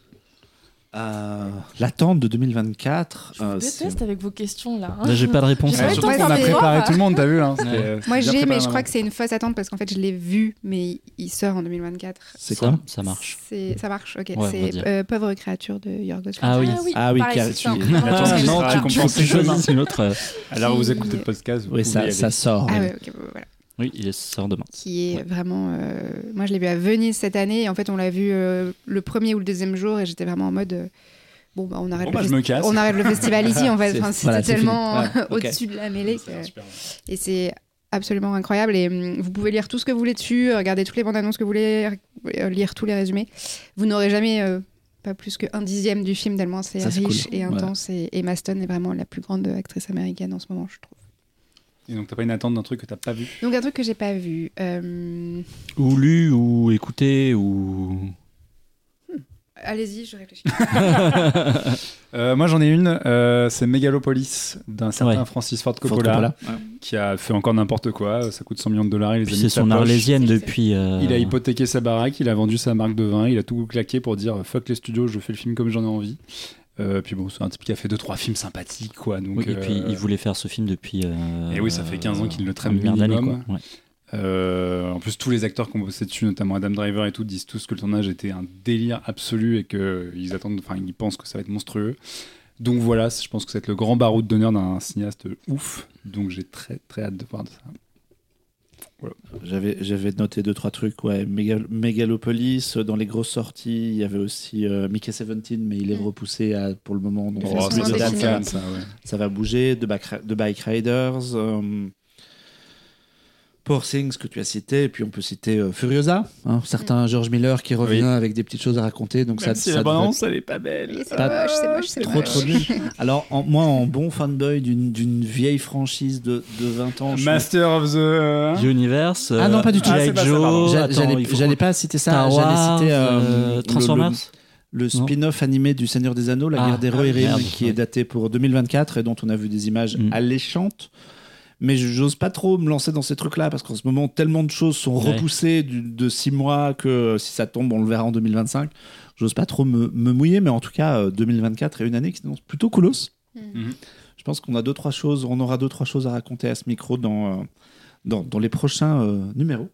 Euh, L'attente de 2024. Je euh, vous c'est- déteste avec vos questions là. hein. Là, j'ai pas de réponse. Ouais, pas surtout qu'on a préparé tout le monde, t'as vu hein, Ouais. Moi j'ai, mais je crois que c'est une fausse attente parce qu'en fait je l'ai vu, mais il sort en 2024. c'est Ça- quoi? Ça marche. Ça marche, ok. Ouais, c'est euh, Pauvre créature de Yorgos Ah oui. Ah oui, pareil, tu- ça. Attends, Vraiment, Ah, c'est- non, non, tu tu, comprends tu choisis une autre. euh, Alors vous écoutez le podcast, Oui, ça, ça sort. Ah oui. ok, voilà. Oui, il sort demain. Qui est vraiment. euh, Moi je l'ai vu à Venise cette année et en fait on l'a vu euh, le premier ou le deuxième jour et j'étais vraiment en mode. euh, Bon, bah, on arrête, Bon, le, bah, on arrête le festival ici en fait. C'est- Enfin, c'était voilà, tellement. Ouais, au-dessus de la mêlée. que- Super. Et c'est absolument incroyable. Et hum, vous pouvez lire tout ce que vous voulez dessus, regarder toutes les bandes annonces que vous voulez, lire tous les résumés. Vous n'aurez jamais euh, pas plus qu'un dixième du film, tellement c'est Ça, c'est riche cool. et Ouais. intense. Et Emma Stone est vraiment la plus grande actrice américaine en ce moment, je trouve. Et donc t'as pas une attente d'un truc que t'as pas vu Donc un truc que j'ai pas vu. euh, Ou lu, ou écouté, ou. Allez-y, je réfléchis. Euh, Moi j'en ai une, euh, c'est Megalopolis d'un certain Ouais. Francis Ford Ford Coppola, qui a fait encore n'importe quoi, ça coûte 100 millions de dollars, il c'est son arlésienne depuis. euh, Il a hypothéqué sa baraque, il a vendu sa marque de vin, il a tout claqué pour dire fuck les studios, je fais le film comme j'en ai envie. Euh, puis bon, c'est un type qui a fait deux trois films sympathiques quoi. Donc, Oui, et puis euh, il voulait faire ce film depuis. euh, Et oui, ça fait 15 ans qu'il le traîne minimum. quoi. Ouais. euh, en plus, tous les acteurs qui ont bossé dessus, notamment Adam Driver et tout, disent tous que le tournage était un délire absolu et qu'ils attendent, enfin, ils pensent que ça va être monstrueux. Donc voilà, je pense que c'est le grand baroud d'honneur d'un cinéaste ouf. Donc j'ai très très hâte de voir de ça. J'avais, j'avais noté deux, trois trucs. Ouais. Mégal- Megalopolis, euh, dans les grosses sorties, il y avait aussi euh, Mickey 17, mais il est Mm. repoussé à, pour le moment. Donc, Oh, ça, ouais. ça va bouger. Back- de Bike Riders, euh, Poor Things que tu as cité, et puis on peut citer euh, Furiosa, hein, certain George Miller qui revient Oui. avec des petites choses à raconter. Donc ça, Même si ça la balance, elle est pas belle. C'est moche, c'est moche, c'est trop trop nul. Alors en- moi, en bon fanboy d'une, d'une vieille franchise de, de 20 ans, Master of the. euh, Universe. Ah non, pas du tout. G.I. Ah, ça, j'allais, pas citer ça, j'allais citer euh, euh, le- Transformers. le, spin-off animé du Seigneur des Anneaux, La Ah, guerre des merde, Rim, qui ouais. est daté pour 2024 et dont on a vu des images Mm. alléchantes. Mais je- j'ose pas trop me lancer dans ces trucs-là parce qu'en ce moment, tellement de choses sont Ouais. repoussées du- de six mois que euh, si ça tombe, on le verra en 2025. J'ose pas trop me, me mouiller, mais en tout cas, euh, 2024 est une année qui s'annonce plutôt coolos. Mhm. Je pense qu'on a deux trois choses, on aura deux trois choses à raconter à ce micro dans euh, dans, dans les prochains euh, numéros.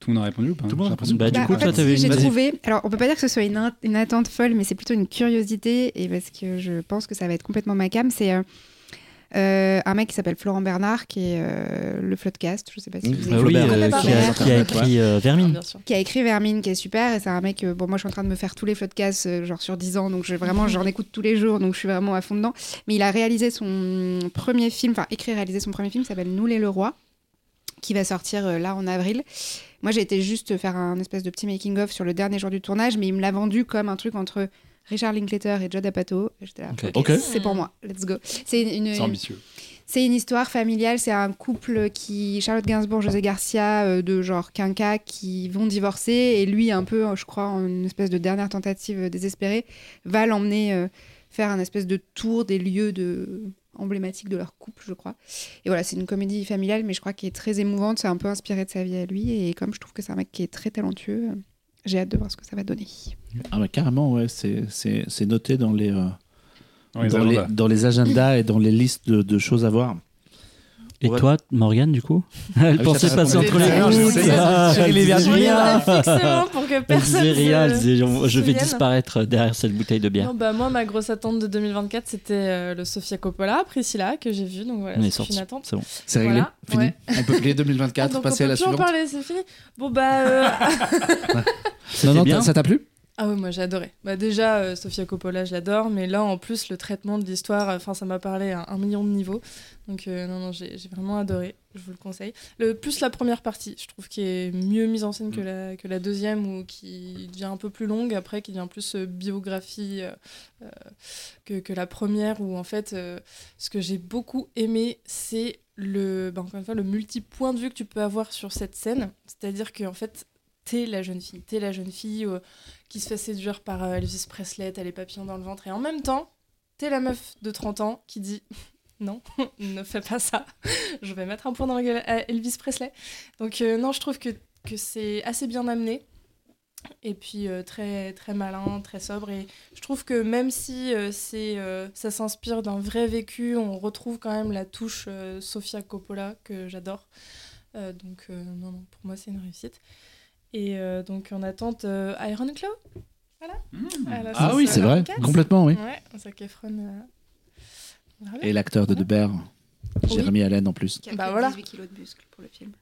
Tout le monde a répondu ou pas? Tout le monde a l'impression. Bah, du Bah, coup, en toi, fait, t'avais si, une. j'ai trouvé. Alors, on peut pas dire que ce soit une, une attente folle, mais c'est plutôt une curiosité, et parce que je pense que ça va être complètement ma cam. C'est euh, euh, un mec qui s'appelle Florent Bernard, qui est euh, le Floodcast. Je sais pas si vous Ah avez oui, Flaubert, euh, Flaubert. qui, a, qui a écrit euh, Ah, Vermine. sûr. qui a écrit Vermine, qui est super. Et c'est un mec, bon, moi je suis en train de me faire tous les euh, genre sur 10 ans, donc je, vraiment j'en écoute tous les jours, donc je suis vraiment à fond dedans. Mais il a réalisé son premier film, enfin écrit et réalisé son premier film, qui s'appelle Nous les Leroy, qui va sortir euh, là en avril. Moi, j'ai été juste faire un espèce de petit making-of sur le dernier jour du tournage, mais il me l'a vendu comme un truc entre Richard Linklater et Judd Apatow. J'étais là, c'est pour moi, let's go. C'est une, ambitieux. c'est une histoire familiale, c'est un couple qui, Charlotte Gainsbourg, José Garcia, euh, de genre quinca, qui vont divorcer, et lui, un peu, je crois, en une espèce de dernière tentative désespérée, va l'emmener euh, faire un espèce de tour des lieux de... emblématiques de leur couple, je crois. Et voilà, c'est une comédie familiale, mais je crois qu'elle est très émouvante, c'est un peu inspiré de sa vie à lui, et comme je trouve que c'est un mec qui est très talentueux, euh, j'ai hâte de voir ce que ça va donner. Ah bah carrément, ouais, c'est, c'est, c'est noté dans les, euh, Dans les dans, les, agendas. dans les agendas et dans les listes de, de choses à voir. Et On va- toi, Morgane, du coup Elle Ah oui, pensait passer entre les gouttes. Ah, Cyril elle est disait vert du rien. fixement pour que Elle personne disait rien, elle disait, je, je vais disparaître derrière cette bouteille de bière. Non, bah, moi, ma grosse attente de 2024, c'était euh, le Sofia Coppola, Priscilla, que j'ai vu. Donc voilà, On est c'est sorti, une attente. c'est bon. C'est réglé, Voilà, fini. ouais. On peut plier Ah, 2024, donc passer on à la peut plus en suivante. parler, c'est fini. Bon, bah. euh, Non, non, bien ça t'a plu? Ah ouais, moi j'ai adoré. Bah déjà, euh, Sofia Coppola, je l'adore, mais là en plus, le traitement de l'histoire, enfin ça m'a parlé à un million de niveaux. Donc euh, non, non, j'ai vraiment adoré, je vous le conseille. Le, plus la première partie, je trouve qui est mieux mise en scène que la, que la deuxième, ou qui devient un peu plus longue, après qui devient plus euh, biographie euh, que, que la première, où en fait, ce que j'ai beaucoup aimé, c'est le, bah, encore une fois, le multi-point de vue que tu peux avoir sur cette scène. C'est-à-dire que en fait, t'es la jeune fille, t'es la jeune fille qui se fait séduire par Elvis Presley, t'as les papillons dans le ventre, et en même temps, t'es la meuf de 30 ans qui dit non, ne fais pas ça, je vais mettre un point dans la gueule à Elvis Presley. Donc euh, non, je trouve que, que c'est assez bien amené. Et puis euh, très très malin, très sobre et je trouve que même si euh, c'est euh, ça s'inspire d'un vrai vécu, on retrouve quand même la touche euh, Sofia Coppola que j'adore. Euh, donc euh, non non, pour moi c'est une réussite. Et euh, donc en attente euh, Iron Claw. Voilà. La Ah sauce, oui, c'est vrai, complètement, oui. Ouais, Zac Efron. Et l'acteur de Ouais. The Bear, Oui. Jérémy Allen en plus. Qui a Bah pris voilà. 18 kilos de muscles pour le film.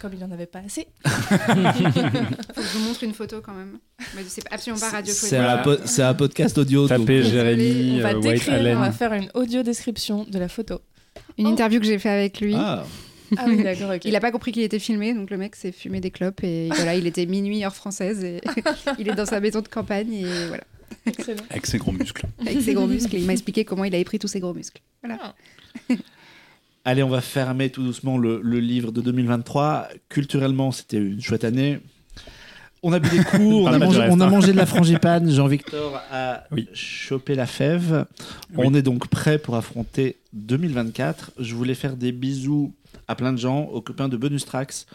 Comme il en avait pas assez. Faut que je vous montre une photo quand même. Mais c'est absolument pas C'est radiophonique. un, Voilà. po- c'est un podcast audio. Tapez Jérémy on va euh, White décrire, on va faire une audio description de la photo. Une Oh. interview que j'ai fait avec lui. Ah, Ah oui, d'accord, ok. Il a pas compris qu'il était filmé, donc le mec s'est fumé des clopes et voilà, il était minuit heure française et il est dans sa maison de campagne et voilà, Excellent. Avec ses gros muscles. avec ses gros muscles. Et il m'a expliqué comment il avait pris tous ses gros muscles. Voilà. Allez, on va fermer tout doucement le, le livre de 2023. Culturellement, c'était une chouette année. On a bu des coups, on, a pas mangé, du reste, on a hein. mangé de la frangipane. Jean-Victor a Oui. chopé la fève. Oui. On est donc prêt pour affronter 2024. Je voulais faire des bisous à plein de gens, aux copains de Bonus Tracks,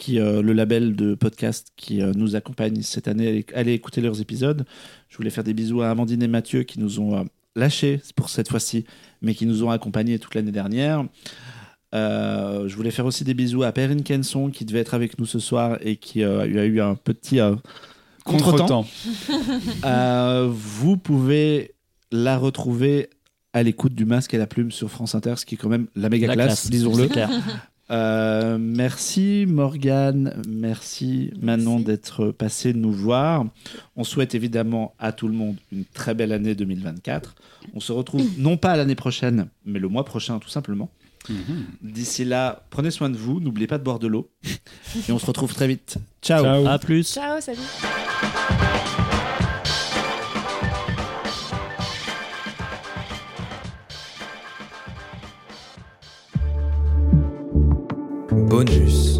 qui, euh, le label de podcast qui euh, nous accompagne cette année. Allez, allez écouter leurs épisodes. Je voulais faire des bisous à Amandine et Mathieu qui nous ont euh, lâchés pour cette fois-ci, mais qui nous ont accompagnés toute l'année dernière. Euh, je voulais faire aussi des bisous à Perrine Kenson qui devait être avec nous ce soir et qui a eu un petit contretemps. Contre-temps. Euh, vous pouvez la retrouver à l'écoute du masque et la plume sur France Inter, ce qui est quand même la méga La classe, classe, disons-le. Euh, merci Morgane, merci Manon d'être passé nous voir. On souhaite évidemment à tout le monde une très belle année 2024. On se retrouve non pas l'année prochaine, mais le mois prochain tout simplement. Mhm. D'ici là, prenez soin de vous, n'oubliez pas de boire de l'eau. Et on se retrouve très vite. Ciao. Ciao. À plus. Ciao, salut. bonus.